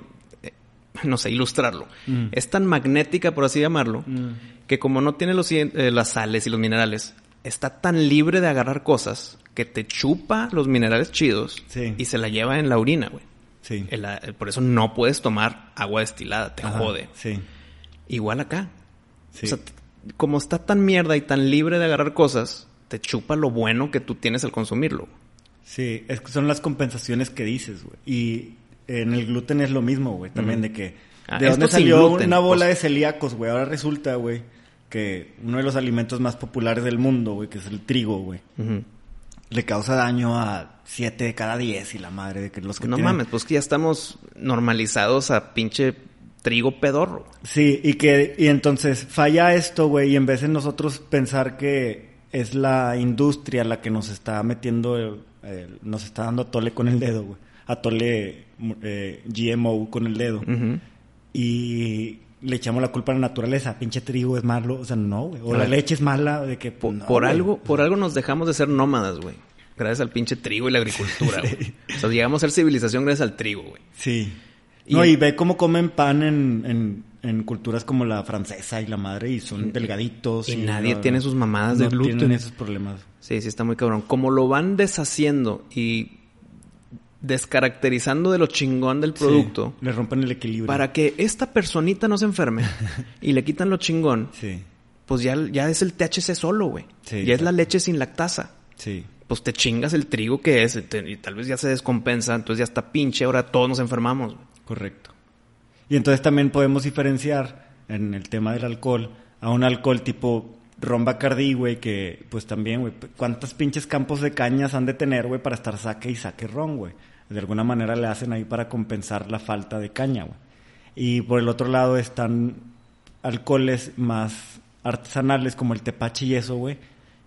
No sé, ilustrarlo. Mm. Es tan magnética, por así llamarlo. Mm que como no tiene los, eh, las sales y los minerales, está tan libre de agarrar cosas que te chupa los minerales chidos y se la lleva en la orina, güey. Sí. Eh, por eso no puedes tomar agua destilada, te jode. Sí. Igual acá. O sea, como está tan mierda y tan libre de agarrar cosas, te chupa lo bueno que tú tienes al consumirlo. Sí, es que son las compensaciones que dices, güey. Y en el gluten es lo mismo, güey. También de que... Ah, ¿De dónde salió una bola pues. de celíacos, güey? Ahora resulta, güey, que uno de los alimentos más populares del mundo, güey, que es el trigo, güey, le causa daño a 7 de cada 10 y la madre de que los que No mames, pues que ya estamos normalizados a pinche trigo pedorro. Sí, y que y entonces falla esto, güey, y en vez de nosotros pensar que es la industria la que nos está metiendo, nos está dando a tole con el dedo, güey. A tole eh, GMO con el dedo. Y le echamos la culpa a la naturaleza, pinche trigo es malo, o sea, no, güey. O la leche es mala, de que... Por, por algo, por algo nos dejamos de ser nómadas, güey. Gracias al pinche trigo y la agricultura, güey. O sea, llegamos a ser civilización gracias al trigo, güey. Sí. no, y ve cómo comen pan en, en, culturas como la francesa y la madre y son delgaditos. Y, nadie tiene sus mamadas de gluten. tienen esos problemas. Sí, sí, está muy cabrón. Como lo van deshaciendo y descaracterizando de lo chingón del producto. le rompen el equilibrio. Para que esta personita no se enferme y le quitan lo chingón. Sí. Pues ya, ya es el THC solo, güey. Sí, ya es la leche sin lactasa. Sí. Pues te chingas el trigo que es y tal vez ya se descompensa, entonces ya está pinche, ahora todos nos enfermamos. Correcto. Y entonces también podemos diferenciar en el tema del alcohol a un alcohol tipo ron Bacardi, güey, que pues también, güey, ¿cuántos pinches campos de cañas han de tener, güey, para estar saque y saque ron, güey? De alguna manera le hacen ahí para compensar la falta de caña, güey. Y por el otro lado están alcoholes más artesanales como el tepache y eso, güey,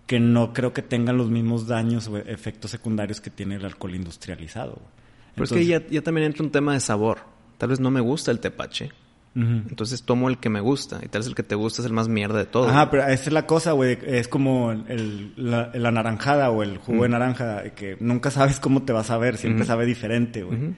que no creo que tengan los mismos daños o efectos secundarios que tiene el alcohol industrializado. Güey. Pero es que ya, ya también entra un tema de sabor. Tal vez no me gusta el tepache. Entonces tomo el que me gusta. Y tal vez el que te gusta es el más mierda de todo. Ajá, pero esa es la cosa, güey. Es como el, la, naranjada o el jugo de naranja, que nunca sabes cómo te vas a ver. Siempre sabe diferente, güey.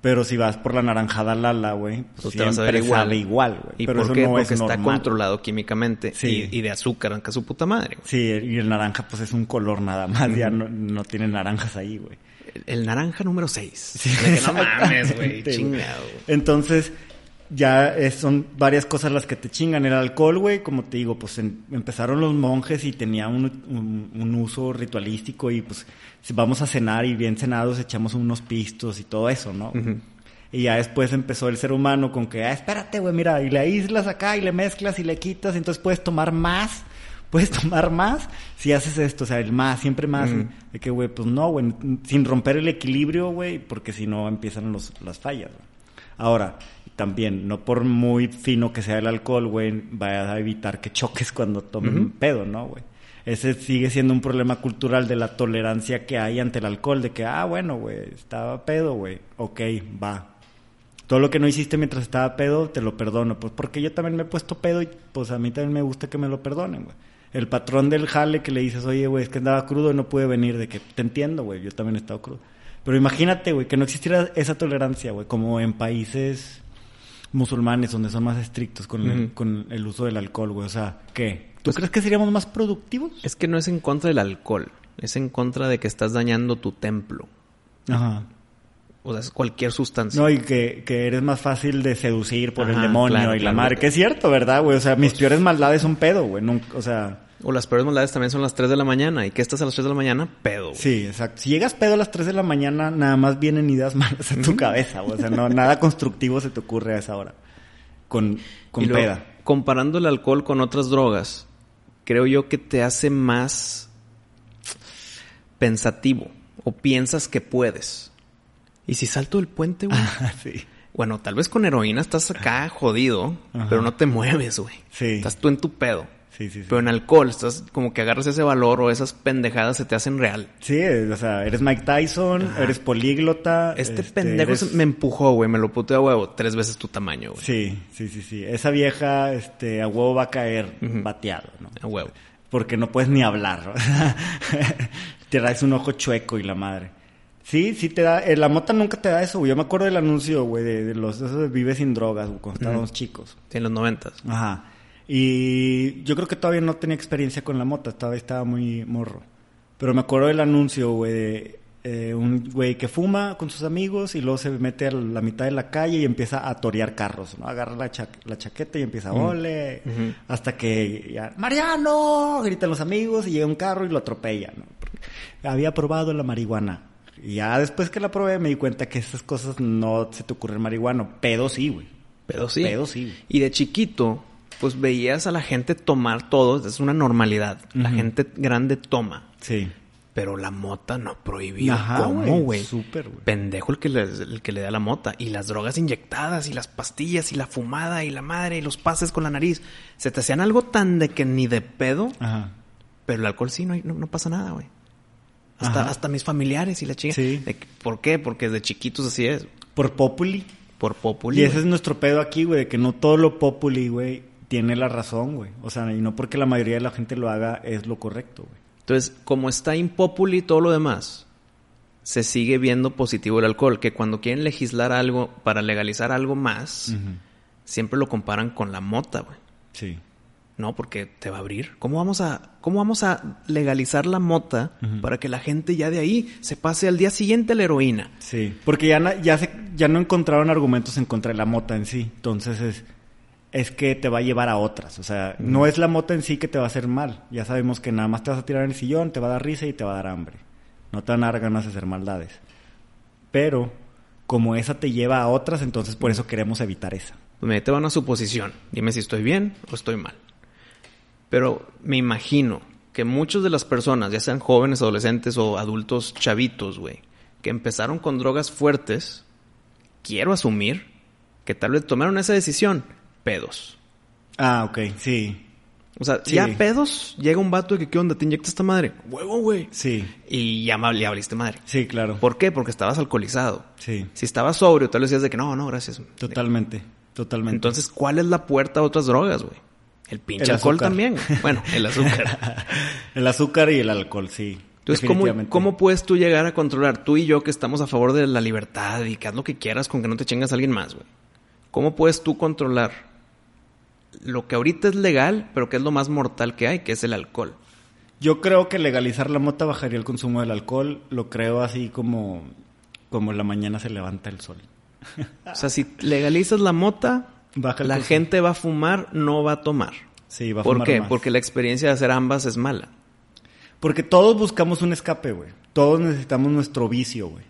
Pero si vas por la naranjada Lala, güey, pues te vas a ver igual. igual, güey. ¿Y Pero por qué? No Porque está controlado químicamente. Sí. Y, de azúcar, aunque su puta madre. Sí, y el naranja, pues es un color nada más. Ya no, no tiene naranjas ahí, güey. El, naranja número 6. Sí, que no mames, güey. Chingado. Entonces, ya son varias cosas las que te chingan. El alcohol, güey, como te digo, pues empezaron los monjes y tenía un, un, uso ritualístico y pues si vamos a cenar y bien cenados echamos unos pistos y todo eso, ¿no? Y ya después empezó el ser humano con que, ah, espérate, güey, mira, y le aíslas acá y le mezclas y le quitas, y entonces puedes tomar más, puedes tomar más si haces esto, o sea, el más, siempre más. De que, güey, pues no, güey, sin romper el equilibrio, güey, porque si no empiezan los, las fallas, güey. Ahora, también, no por muy fino que sea el alcohol, güey, vaya a evitar que choques cuando tomen un pedo, ¿no, güey? Ese sigue siendo un problema cultural de la tolerancia que hay ante el alcohol, de que, ah, bueno, güey, estaba pedo, güey, ok, va. Todo lo que no hiciste mientras estaba pedo, te lo perdono. Pues porque yo también me he puesto pedo y pues a mí también me gusta que me lo perdonen, güey. El patrón del jale que le dices, oye, güey, es que andaba crudo y no pude venir, de que te entiendo, güey, yo también he estado crudo. Pero imagínate, güey, que no existiera esa tolerancia, güey, como en países musulmanes donde son más estrictos con, el, con el uso del alcohol, güey. O sea, ¿qué? ¿Tú pues crees que seríamos más productivos? Es que no es en contra del alcohol, es en contra de que estás dañando tu templo. Ajá. O sea, es cualquier sustancia. No, y que, que eres más fácil de seducir por el demonio y la madre. Que es cierto, ¿verdad, güey? O sea, mis pues peores maldades son pedo, güey. o sea... O las peores maldades también son las 3 de la mañana. ¿Y qué estás a las 3 de la mañana? Pedo. Sí, exacto. Si llegas pedo a las 3 de la mañana, nada más vienen ideas malas a tu cabeza. O sea, no, nada constructivo se te ocurre a esa hora. Con, con peda. Comparando el alcohol con otras drogas, creo yo que te hace más pensativo. O piensas que puedes. ¿Y si salto del puente, güey? Ah, sí. Bueno, tal vez con heroína estás acá jodido, pero no te mueves, güey. Sí. Estás tú en tu pedo. Sí, sí, sí. Pero en alcohol, estás como que agarras ese valor o esas pendejadas se te hacen real. Sí, o sea, eres Mike Tyson, eres políglota. Este, este pendejo me empujó, güey, me lo puteó a huevo, tres veces tu tamaño, güey. Sí, sí, sí, sí. Esa vieja, este, a huevo va a caer bateado, ¿no? A huevo. Porque no puedes ni hablar, Te das un ojo chueco y la madre. Sí, sí te da. Eh, la mota nunca te da eso, güey. Yo me acuerdo del anuncio, güey, de, los esos de Vive sin drogas, güey, cuando estábamos chicos. Sí, en los noventas. Ajá. Y yo creo que todavía no tenía experiencia con la moto, todavía estaba muy morro. Pero me acuerdo del anuncio, güey, de eh, un güey que fuma con sus amigos y luego se mete a la mitad de la calle y empieza a torear carros, ¿no? Agarra la, la chaqueta y empieza, a ole, hasta que ya, Mariano, gritan los amigos y llega un carro y lo atropella, ¿no? había probado la marihuana. Y ya después que la probé me di cuenta que esas cosas no se te ocurren marihuana, pedo sí, güey. Pedo sí. Pedo sí. Y de chiquito pues veías a la gente tomar todo, es una normalidad. La gente grande toma. Sí. Pero la mota no prohibió. ¿Cómo, güey? Súper, güey. Pendejo el que, le, el que le da la mota. Y las drogas inyectadas, y las pastillas, y la fumada, y la madre, y los pases con la nariz. Se te hacían algo tan de que ni de pedo. Ajá. Pero el alcohol sí, no, no, pasa nada, güey. Hasta, hasta mis familiares y la chica. Sí. ¿Por qué? Porque de chiquitos así es. Por populi. Por populi. Y ese es nuestro pedo aquí, güey, de que no todo lo populi, güey, tiene la razón, güey. O sea, y no porque la mayoría de la gente lo haga es lo correcto, güey. Entonces, como está impopuli todo lo demás, se sigue viendo positivo el alcohol, que cuando quieren legislar algo para legalizar algo más, siempre lo comparan con la mota, güey. Sí. No, porque te va a abrir. ¿Cómo vamos a, cómo vamos a legalizar la mota para que la gente ya de ahí se pase al día siguiente a la heroína? Sí, porque ya, ya, se, ya no encontraron argumentos en contra de la mota en sí. Entonces es, es que te va a llevar a otras. O sea, no es la mota en sí que te va a hacer mal. Ya sabemos que nada más te vas a tirar en el sillón, te va a dar risa y te va a dar hambre. No te van a dar ganas de hacer maldades. Pero, como esa te lleva a otras, entonces por eso queremos evitar esa. Pues me te va una suposición. Dime si estoy bien o estoy mal. Pero me imagino que muchas de las personas, ya sean jóvenes, adolescentes o adultos chavitos, güey, que empezaron con drogas fuertes, quiero asumir que tal vez tomaron esa decisión pedos. Ah, ok, sí. O sea, ya pedos, llega un vato y que, ¿qué onda? ¿Te inyecta esta madre? Huevo, güey. Sí. Y ya me abriste madre. Sí, claro. ¿Por qué? Porque estabas alcoholizado. Sí. Si estabas sobrio, tal vez decías de que no, no, gracias. Totalmente, totalmente. Entonces, ¿cuál es la puerta a otras drogas, güey? El pinche alcohol también. Bueno, el azúcar. el azúcar y el alcohol, sí. Entonces, ¿cómo, ¿cómo puedes tú llegar a controlar? Tú y yo que estamos a favor de la libertad y que haz lo que quieras con que no te chingas a alguien más, güey. ¿Cómo puedes tú controlar lo que ahorita es legal, pero que es lo más mortal que hay, que es el alcohol. Yo creo que legalizar la mota bajaría el consumo del alcohol. Lo creo así como, como en la mañana se levanta el sol. o sea, si legalizas la mota, la gente va a fumar, no va a tomar. Sí, va a ¿Por qué? Porque la experiencia de hacer ambas es mala. Porque todos buscamos un escape, güey. Todos necesitamos nuestro vicio, güey.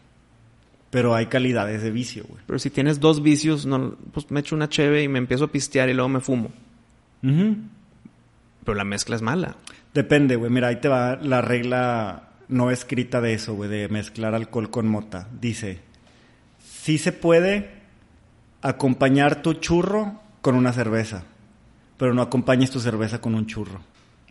Pero hay calidades de vicio, güey. Pero si tienes dos vicios, no, pues me echo una cheve y me empiezo a pistear y luego me fumo. Pero la mezcla es mala. Depende, güey. Mira, ahí te va la regla no escrita de eso, güey, de mezclar alcohol con mota. Dice, sí se puede acompañar tu churro con una cerveza, pero no acompañes tu cerveza con un churro.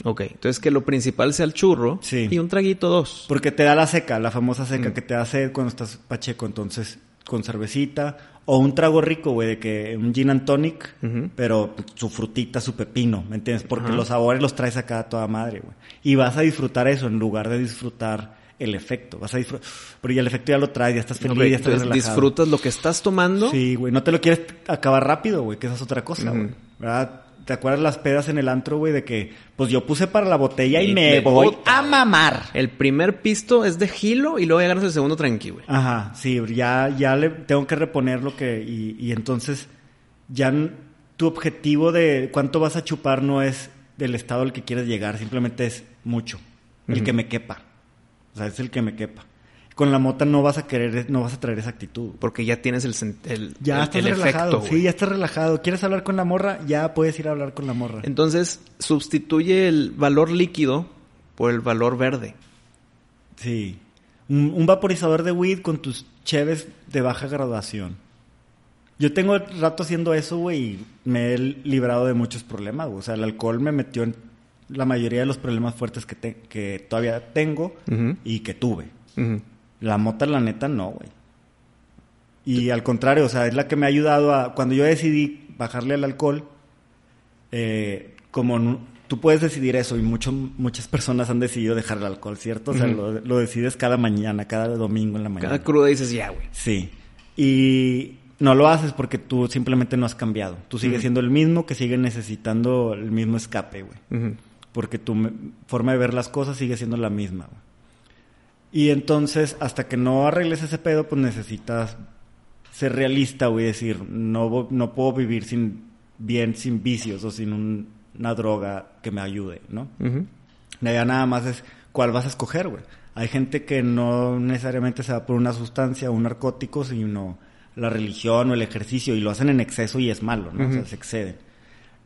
Ok, entonces que lo principal sea el churro y un traguito dos. Porque te da la seca, la famosa seca mm. que te hace cuando estás pacheco, entonces con cervecita o un trago rico, güey, de que un gin and tonic, pero su frutita, su pepino, ¿me entiendes? Porque los sabores los traes acá a toda madre, güey. Y vas a disfrutar eso en lugar de disfrutar el efecto. Vas a disfrutar. Pero ya el efecto ya lo traes, ya estás feliz, ya estás relajado. disfrutas lo que estás tomando. Sí, güey. No te lo quieres acabar rápido, güey, que esa es otra cosa, güey. ¿Verdad? ¿Te acuerdas las pedas en el antro, güey? De que, pues yo puse para la botella y, me voy a mamar. El primer pisto es de gilo y luego ya ganas el segundo tranqui, güey. Ajá, sí, ya, ya le tengo que reponer lo que. Y, y entonces, ya tu objetivo de cuánto vas a chupar no es del estado al que quieres llegar, simplemente es mucho. El que me quepa. O sea, es el que me quepa con la mota no vas a querer, no vas a traer esa actitud. Porque ya tienes el, el Ya estás relajado, sí, ya estás relajado. ¿Quieres hablar con la morra? Ya puedes ir a hablar con la morra. Entonces, sustituye el valor líquido por el valor verde. Sí. Un, vaporizador de weed con tus cheves de baja graduación. Yo tengo rato haciendo eso, güey, y me he librado de muchos problemas, O sea, el alcohol me metió en la mayoría de los problemas fuertes que, que todavía tengo y que tuve. La mota, la neta, no, güey. Y al contrario, o sea, es la que me ha ayudado a... Cuando yo decidí bajarle al alcohol, eh, como tú puedes decidir eso y mucho, muchas personas han decidido dejar el alcohol, ¿cierto? O sea, lo, decides cada mañana, cada domingo en la mañana. Cada cruda dices ya, güey. Sí. Y no lo haces porque tú simplemente no has cambiado. Tú sigues siendo el mismo que sigue necesitando el mismo escape, güey. Porque tu forma de ver las cosas sigue siendo la misma, güey. Y entonces, hasta que no arregles ese pedo, pues necesitas ser realista, güey, decir, no, no puedo vivir sin bien, sin vicios o sin una droga que me ayude, ¿no? Ya nada más es cuál vas a escoger, güey. Hay gente que no necesariamente se va por una sustancia o un narcótico, sino la religión o el ejercicio, y lo hacen en exceso y es malo, ¿no? O sea, se exceden.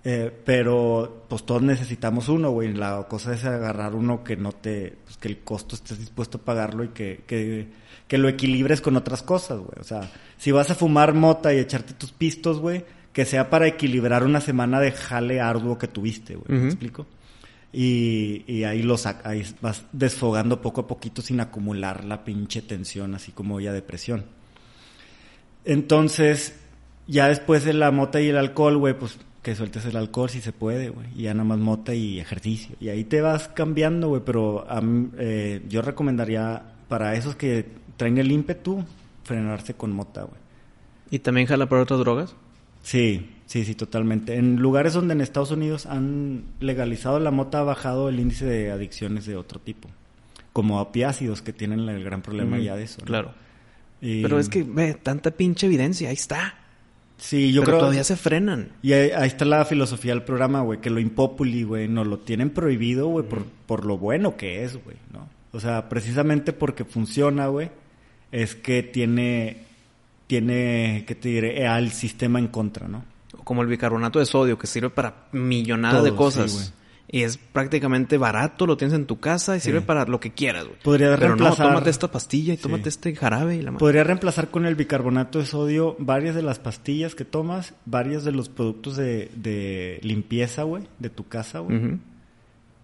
Eh, pero pues todos necesitamos uno, güey. La cosa es agarrar uno que no te, pues, que el costo estés dispuesto a pagarlo y que, que, que lo equilibres con otras cosas, güey. O sea, si vas a fumar mota y echarte tus pistos, güey, que sea para equilibrar una semana de jale arduo que tuviste, güey. ¿Me explico? Y, y ahí, los, ahí vas desfogando poco a poquito sin acumular la pinche tensión, así como ya depresión. Entonces, ya después de la mota y el alcohol, güey, pues que sueltes el alcohol si se puede, güey. Y ya nada más mota y ejercicio. Y ahí te vas cambiando, güey. Pero eh, yo recomendaría para esos que traen el ímpetu, frenarse con mota, güey. ¿Y también jala por otras drogas? Sí, sí, sí, totalmente. En lugares donde en Estados Unidos han legalizado la mota, ha bajado el índice de adicciones de otro tipo. Como opiácidos, que tienen el gran problema ya de eso. Claro. Pero es que, ve, tanta pinche evidencia, ahí está. Sí, yo Pero creo. todavía se frenan. Y ahí, está la filosofía del programa, güey, que lo impopuli, güey, no lo tienen prohibido, güey, por, por lo bueno que es, güey, ¿no? O sea, precisamente porque funciona, güey, es que tiene, tiene, ¿qué te diré? Al sistema en contra, ¿no? Como el bicarbonato de sodio, que sirve para millonadas de cosas. Y es prácticamente barato, lo tienes en tu casa y sirve para lo que quieras, güey. Podría Pero reemplazar... no, tómate esta pastilla y tómate este jarabe y la Podría reemplazar con el bicarbonato de sodio varias de las pastillas que tomas, varios de los productos de, de limpieza, güey, de tu casa, güey.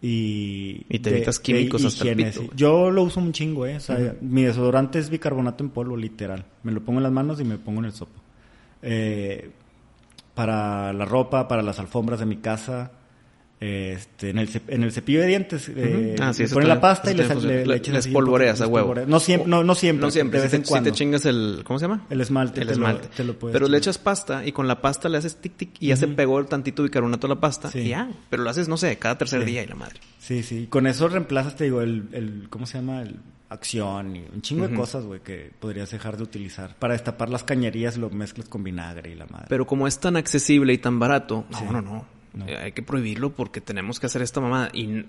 Y, y te evitas químicos hasta el pito, Yo lo uso un chingo, eh. O sea, mi desodorante es bicarbonato en polvo, literal. Me lo pongo en las manos y me pongo en el sopo. Eh, para la ropa, para las alfombras de mi casa, este, en, el, en el cepillo de dientes, eh, ah, sí, pones la pasta y le, le, le, les polvoreas a huevo. No siempre, no, no siempre. No siempre. De vez si, en cuando. Si te chingas el, ¿cómo se llama? El esmalte. El esmalte. Lo, te lo puedes pero le echas pasta y con la pasta le haces tic tic y ya se pegó el tantito bicarbonato a la pasta sí. y ya. Pero lo haces, no sé, cada tercer sí. día y la madre. Sí, sí. Con eso reemplazas, te digo, el, el ¿cómo se llama? El acción y un chingo de cosas, güey, que podrías dejar de utilizar. Para destapar las cañerías lo mezclas con vinagre y la madre. Pero como es tan accesible y tan barato, no, no, no. No. Hay que prohibirlo porque tenemos que hacer esta mamada. Y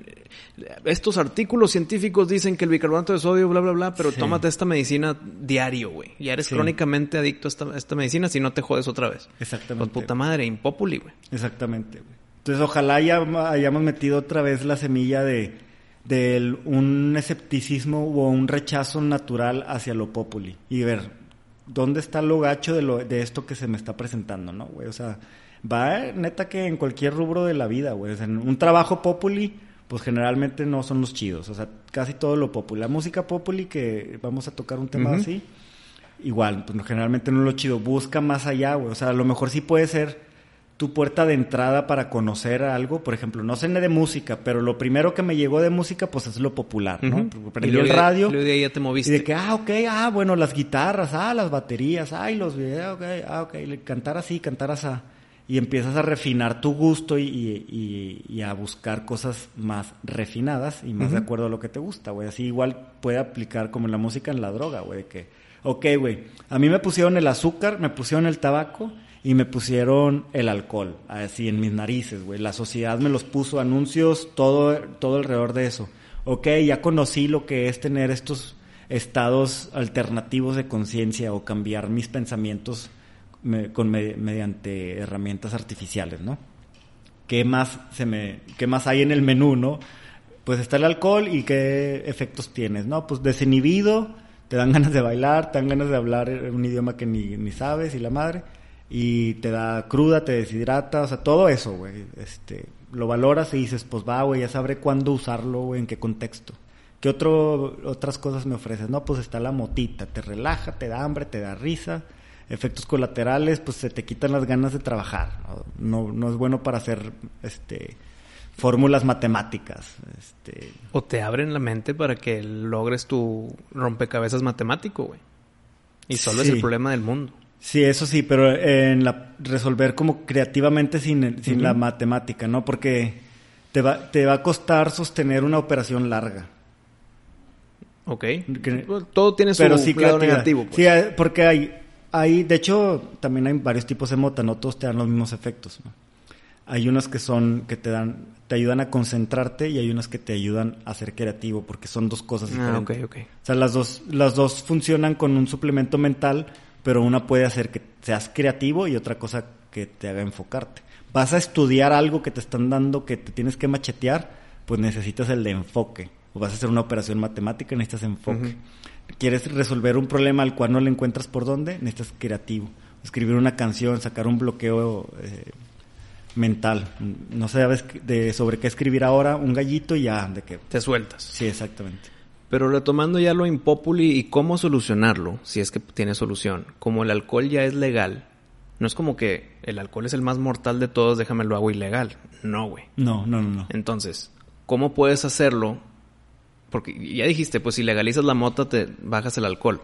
estos artículos científicos dicen que el bicarbonato de sodio, bla, bla, bla, pero sí. tómate esta medicina diario, güey. Ya eres sí. crónicamente adicto a esta, a esta, medicina si no te jodes otra vez. Exactamente. Pues puta madre, impopuli, güey. Exactamente, güey. Entonces, ojalá ya hayamos metido otra vez la semilla de, de un escepticismo o un rechazo natural hacia lo populi. Y ver, ¿dónde está lo gacho de, lo, de esto que se me está presentando, no, güey? O sea va neta que en cualquier rubro de la vida, güey. O sea, en un trabajo populi, pues generalmente no son los chidos. O sea, casi todo lo populi. La música populi, que vamos a tocar un tema uh -huh. así, igual, pues generalmente no es lo chido. Busca más allá, güey. O sea, a lo mejor sí puede ser tu puerta de entrada para conocer algo. Por ejemplo, no sé de música, pero lo primero que me llegó de música, pues es lo popular, ¿no? Uh -huh. Prendí el radio. Y de ahí ya te moviste. Y de que, ah, ok, ah, bueno, las guitarras, ah, las baterías, ay, los videos, ok, ah, ok. Cantar así, cantar así y empiezas a refinar tu gusto y, y, y, a buscar cosas más refinadas y más uh -huh. de acuerdo a lo que te gusta, güey. Así igual puede aplicar como en la música, en la droga, güey. Que, ok, güey, a mí me pusieron el azúcar, me pusieron el tabaco y me pusieron el alcohol, así en mis narices, güey. La sociedad me los puso, anuncios, todo, todo alrededor de eso. Ok, ya conocí lo que es tener estos estados alternativos de conciencia o cambiar mis pensamientos me, con me, mediante herramientas artificiales, ¿no? ¿Qué más se me, qué más hay en el menú, no? Pues está el alcohol y qué efectos tienes, ¿no? Pues desinhibido, te dan ganas de bailar, te dan ganas de hablar un idioma que ni, ni sabes y la madre, y te da cruda, te deshidrata, o sea, todo eso, güey, este, lo valoras y dices, pues va, güey, ya sabré cuándo usarlo, güey, en qué contexto. ¿Qué otro, otras cosas me ofreces? No, pues está la motita, te relaja, te da hambre, te da risa, efectos colaterales, pues se te quitan las ganas de trabajar. No, no, no es bueno para hacer este fórmulas matemáticas. Este... O te abren la mente para que logres tu rompecabezas matemático, güey. Y solo sí. es el problema del mundo. Sí, eso sí, pero en la resolver como creativamente sin, sin uh -huh. la matemática, ¿no? Porque te va, te va a costar sostener una operación larga. Ok. Que, Todo tiene su pero sí lado negativo. Pues. Sí, porque hay, hay, de hecho, también hay varios tipos de mota, no todos te dan los mismos efectos. ¿no? Hay unas que son, que te dan, te ayudan a concentrarte y hay unas que te ayudan a ser creativo, porque son dos cosas diferentes. Ah, ok, ok. O sea, las dos, las dos funcionan con un suplemento mental, pero una puede hacer que seas creativo y otra cosa que te haga enfocarte. vas a estudiar algo que te están dando que te tienes que machetear, pues necesitas el de enfoque. O vas a hacer una operación matemática, necesitas enfoque. Quieres resolver un problema al cual no le encuentras por dónde, necesitas creativo. Escribir una canción, sacar un bloqueo eh, mental. No sabes de sobre qué escribir ahora, un gallito y ya, de que... Te sueltas. Sí, exactamente. Pero retomando ya lo impopuli y cómo solucionarlo, si es que tiene solución, como el alcohol ya es legal, no es como que el alcohol es el más mortal de todos, déjame lo hago ilegal. No, güey. No, no, no, no. Entonces, ¿cómo puedes hacerlo? Porque ya dijiste, pues si legalizas la mota, te bajas el alcohol.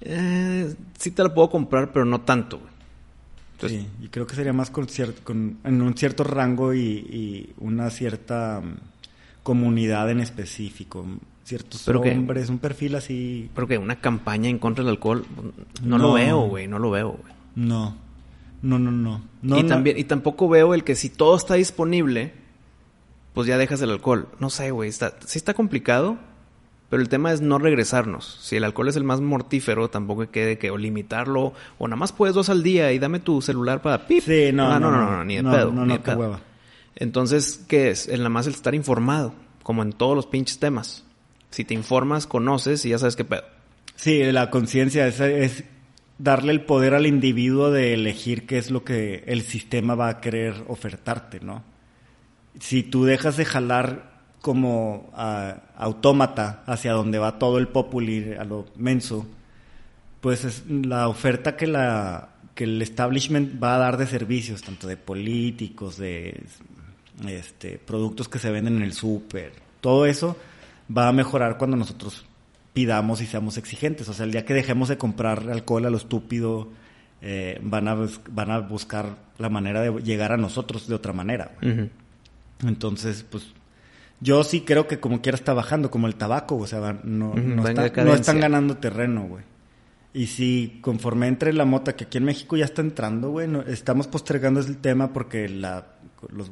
Eh, sí te la puedo comprar, pero no tanto, güey. sí, y creo que sería más con, con en un cierto rango y, una cierta mm, comunidad en específico ciertos pero hombres, un perfil así. Pero que una campaña en contra del alcohol, no, lo veo, güey, no lo veo, güey. No, no, no, no. y, También, y tampoco veo el que si todo está disponible, pues ya dejas el alcohol. No sé, güey, está, sí está complicado, pero el tema es no regresarnos. Si el alcohol es el más mortífero, tampoco quede que o limitarlo, o nada más puedes dos al día y dame tu celular para pip. Sí, no, ah, no, no, no, ni de pedo. No, no, qué hueva. Entonces, ¿qué es? El nada más el estar informado, como en todos los pinches temas. Si te informas, conoces y ya sabes qué pedo. Sí, la conciencia es, darle el poder al individuo de elegir qué es lo que el sistema va a querer ofertarte, ¿no? Si tú dejas de jalar como autómata hacia donde va todo el populi a lo menso, pues es la oferta que la que el establishment va a dar de servicios, tanto de políticos, de este, productos que se venden en el súper, todo eso va a mejorar cuando nosotros pidamos y seamos exigentes. O sea, el día que dejemos de comprar alcohol a lo estúpido, eh, van, a, van a buscar la manera de llegar a nosotros de otra manera. Entonces, pues yo sí creo que como quiera está bajando, como el tabaco, o sea, no, no, están ganando terreno, güey. Y si conforme entre la mota, que aquí en México ya está entrando, güey, estamos postergando el tema porque la, los,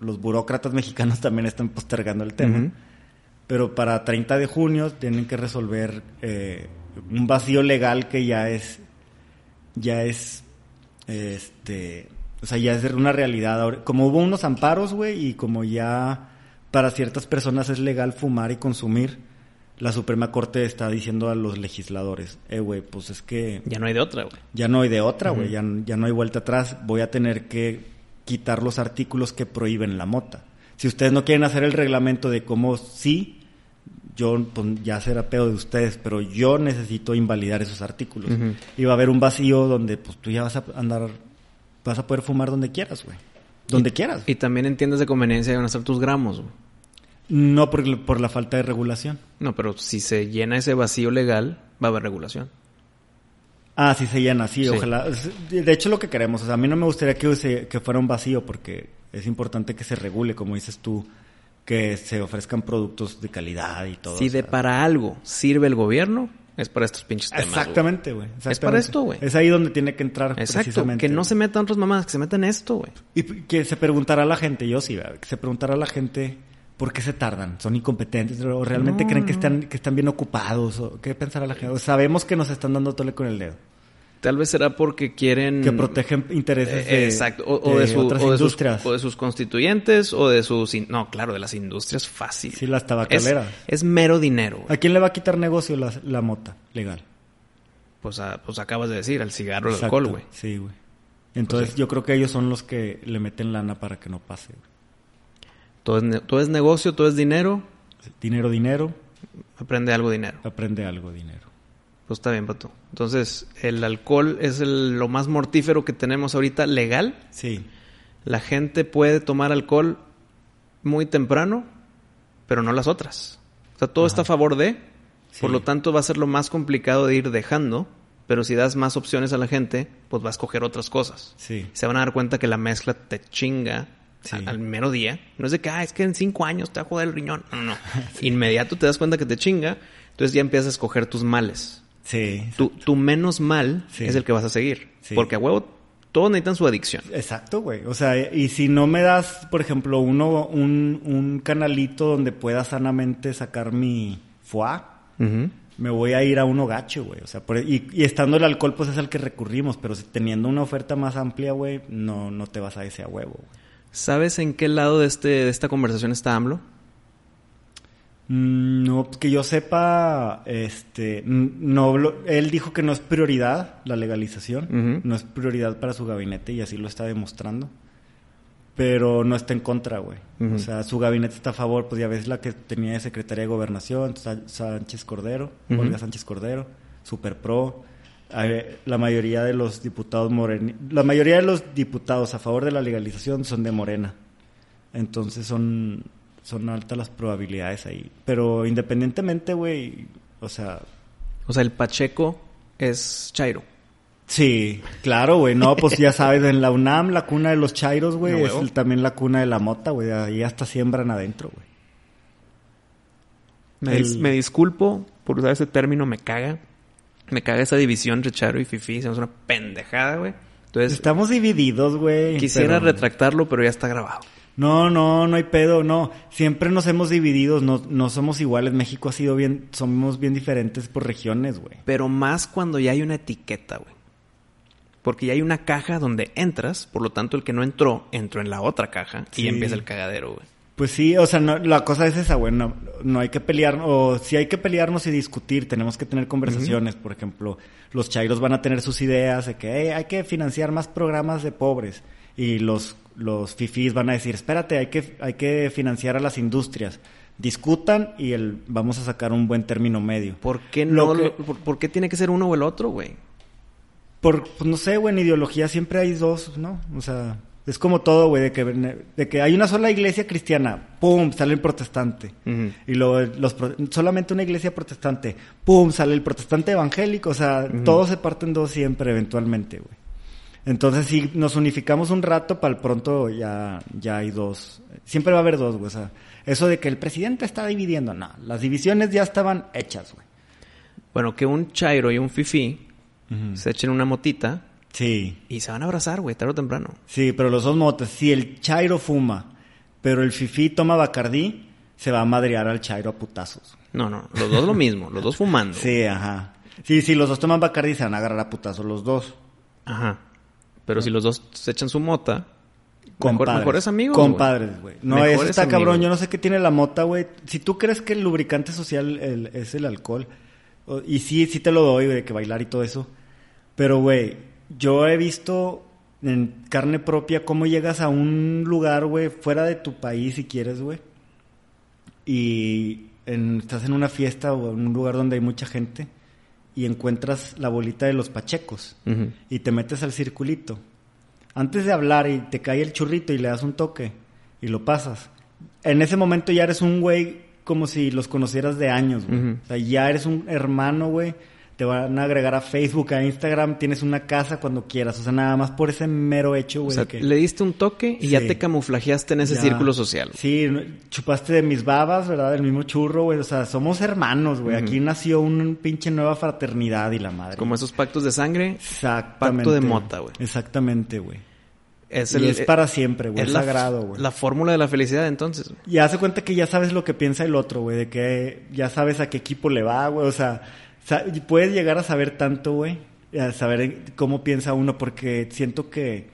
los burócratas mexicanos también están postergando el tema. Pero para 30 de junio tienen que resolver eh, un vacío legal que ya es, ya es, este, o sea, ya es una realidad. Como hubo unos amparos, güey, y como ya para ciertas personas es legal fumar y consumir, la Suprema Corte está diciendo a los legisladores, eh, güey, pues es que... Ya no hay de otra, güey. Ya no hay de otra, güey, ya, ya no hay vuelta atrás, voy a tener que quitar los artículos que prohíben la mota. Si ustedes no quieren hacer el reglamento de cómo sí yo pues, ya será pedo de ustedes, pero yo necesito invalidar esos artículos. Y va a haber un vacío donde pues tú ya vas a andar, vas a poder fumar donde quieras, güey. Donde quieras. Y también entiendes de conveniencia de van a ser tus gramos, güey. No por, por la falta de regulación. No, pero si se llena ese vacío legal, va a haber regulación. Ah, sí se llena, sí, ojalá. De hecho, lo que queremos, o sea, a mí no me gustaría que, que fuera un vacío porque es importante que se regule, como dices tú que se ofrezcan productos de calidad y todo. Si de para algo sirve el gobierno, es para estos pinches temas. Exactamente, güey. Es para esto, güey. Es ahí donde tiene que entrar Exacto, Que no se metan otras mamás, que se metan esto, güey. Y que se preguntará a la gente, yo sí, que se preguntará a la gente por qué se tardan. ¿Son incompetentes? ¿O realmente creen que están, que están bien ocupados? ¿O qué pensará la gente? sabemos que nos están dando tole con el dedo. Tal vez será porque quieren... Que protegen intereses de, Exacto. O, de, su, otras industrias. o de sus constituyentes o de sus... No, claro, de las industrias fácil. Sí, las tabacaleras. Es, mero dinero. ¿A quién le va a quitar negocio la, mota legal? Pues, pues acabas de decir, al cigarro, al alcohol, güey. Sí, güey. Entonces yo creo que ellos son los que le meten lana para que no pase. Todo es, todo es negocio, todo es dinero. Dinero, dinero. Aprende algo dinero. Aprende algo dinero. Pues está bien, Pato. Entonces, el alcohol es lo más mortífero que tenemos ahorita legal. Sí. La gente puede tomar alcohol muy temprano, pero no las otras. O sea, todo está a favor de. Por lo tanto, va a ser lo más complicado de ir dejando. Pero si das más opciones a la gente, pues va a escoger otras cosas. Sí. Se van a dar cuenta que la mezcla te chinga al, mero día. No es de que, ah, es que en cinco años te va a joder el riñón. No, no. Inmediato te das cuenta que te chinga. Entonces ya empiezas a escoger tus males. Sí. Tu, menos mal es el que vas a seguir. Porque a huevo todos necesitan su adicción. Exacto, güey. O sea, y si no me das, por ejemplo, uno, un, un canalito donde pueda sanamente sacar mi foie, me voy a ir a uno gacho, güey. O sea, y, estando el alcohol, pues es al que recurrimos, pero teniendo una oferta más amplia, güey, no, no te vas a ese a huevo. ¿Sabes en qué lado de, este, de esta conversación está AMLO? Mm, no, que yo sepa, este, no, él dijo que no es prioridad la legalización, no es prioridad para su gabinete y así lo está demostrando pero no está en contra, güey. O sea, su gabinete está a favor, pues ya ves la que tenía de secretaria de gobernación, Sánchez Cordero, Olga Sánchez Cordero, super pro. La mayoría de los diputados moren, la mayoría de los diputados a favor de la legalización son de Morena. Entonces son son altas las probabilidades ahí, pero independientemente, güey, o sea, o sea, el Pacheco es Chairo. Sí, claro, güey. No, pues ya sabes, en la UNAM, la cuna de los chairos, güey, es también la cuna de la mota, güey. Ahí hasta siembran adentro, güey. Me, disculpo por usar ese término, me caga. Me caga esa división entre chairo y fifi. Es una pendejada, güey. Entonces, Estamos divididos, güey. Quisiera retractarlo, pero ya está grabado. No, no, no hay pedo, no. Siempre nos hemos dividido, no, no somos iguales. México ha sido bien, somos bien diferentes por regiones, güey. Pero más cuando ya hay una etiqueta, güey. Porque ya hay una caja donde entras, por lo tanto el que no entró, entró en la otra caja y empieza el cagadero, güey. Pues sí, o sea, la cosa es esa, güey, no, hay que pelear, o si hay que pelearnos y discutir, tenemos que tener conversaciones, por ejemplo, los chairos van a tener sus ideas de que hay que financiar más programas de pobres y los, los fifís van a decir, espérate, hay que, hay que financiar a las industrias discutan y el, vamos a sacar un buen término medio. ¿Por qué no? por, qué tiene que ser uno o el otro, güey? por, pues no sé, güey, en ideología siempre hay dos, ¿no? O sea, es como todo, güey, de que, de que hay una sola iglesia cristiana, ¡pum! sale el protestante. Y luego los, solamente una iglesia protestante, ¡pum! sale el protestante evangélico. O sea, todos se parten dos siempre, eventualmente, güey. Entonces, si nos unificamos un rato, para el pronto ya, ya hay dos. Siempre va a haber dos, güey. O sea, eso de que el presidente está dividiendo, no. Las divisiones ya estaban hechas, güey. Bueno, que un chairo y un fifi se echen una motita. Sí. Y se van a abrazar, güey, tarde o temprano. Sí, pero los dos motas. Si el Chairo fuma, pero el Fifi toma Bacardí, se va a madrear al Chairo a putazos. No, no, los dos lo mismo, los dos fumando. Sí, ajá. Sí, si los dos toman Bacardí, se van a agarrar a putazos los dos. Ajá. Pero si los dos se echan su mota, Compadres, mejores amigos. Compadres, güey. No, eso está cabrón. Yo no sé qué tiene la mota, güey. Si tú crees que el lubricante social es el alcohol, y sí, sí te lo doy, de que bailar y todo eso. Pero, güey, yo he visto en carne propia cómo llegas a un lugar, güey, fuera de tu país si quieres, güey. Y estás en una fiesta o en un lugar donde hay mucha gente y encuentras la bolita de los pachecos y te metes al circulito. Antes de hablar y te cae el churrito y le das un toque y lo pasas. En ese momento ya eres un güey como si los conocieras de años, güey. O sea, ya eres un hermano, güey te van a agregar a Facebook, a Instagram, tienes una casa cuando quieras. O sea, nada más por ese mero hecho, güey. O sea, que... le diste un toque y ya te camuflajeaste en ese círculo social. Sí, chupaste de mis babas, ¿verdad? Del mismo churro, güey. O sea, somos hermanos, güey. Aquí nació una pinche nueva fraternidad y la madre. Como esos pactos de sangre. Exactamente. Pacto de mota, güey. Exactamente, güey. Es, el, es para siempre, güey. Es, sagrado, güey. La fórmula de la felicidad, entonces. Y hace cuenta que ya sabes lo que piensa el otro, güey. De que ya sabes a qué equipo le va, güey. O sea puedes llegar a saber tanto, güey, a saber cómo piensa uno, porque siento que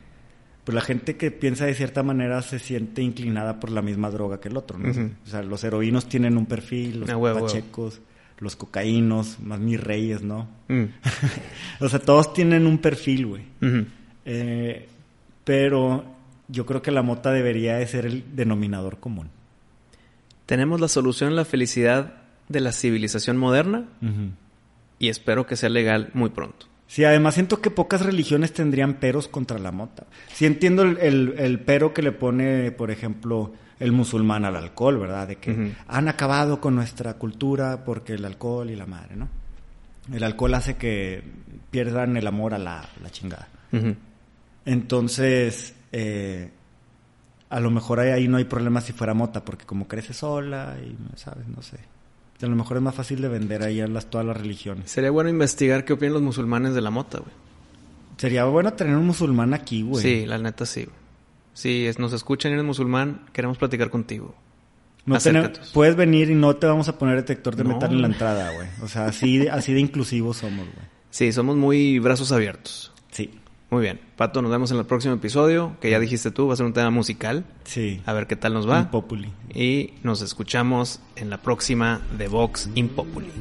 pues la gente que piensa de cierta manera se siente inclinada por la misma droga que el otro, ¿no? O sea, los heroínos tienen un perfil, los ah, pachecos, los cocaínos, más mis reyes, ¿no? Mm. o sea, todos tienen un perfil, güey. Eh, pero yo creo que la mota debería de ser el denominador común. Tenemos la solución a la felicidad de la civilización moderna y espero que sea legal muy pronto. Sí, además siento que pocas religiones tendrían peros contra la mota. Sí entiendo el, pero que le pone, por ejemplo, el musulmán al alcohol, ¿verdad? De que han acabado con nuestra cultura porque el alcohol y la madre, ¿no? El alcohol hace que pierdan el amor a la, chingada. Entonces, eh, a lo mejor ahí no hay problema si fuera mota, porque como crece sola y, ¿sabes? No sé. A lo mejor es más fácil de vender ahí a las, todas las religiones. Sería bueno investigar qué opinan los musulmanes de la mota, güey. Sería bueno tener un musulmán aquí, güey. Sí, la neta sí. Si nos escuchan y eres musulmán, queremos platicar contigo. No puedes venir y no te vamos a poner detector de metal en la entrada, güey. O sea, así, así de inclusivos somos, güey. Sí, somos muy brazos abiertos. Sí. Muy bien. Pato, nos vemos en el próximo episodio, que ya dijiste tú, va a ser un tema musical. Sí. A ver qué tal nos va. Impopuli. Y nos escuchamos en la próxima de Vox Impopuli.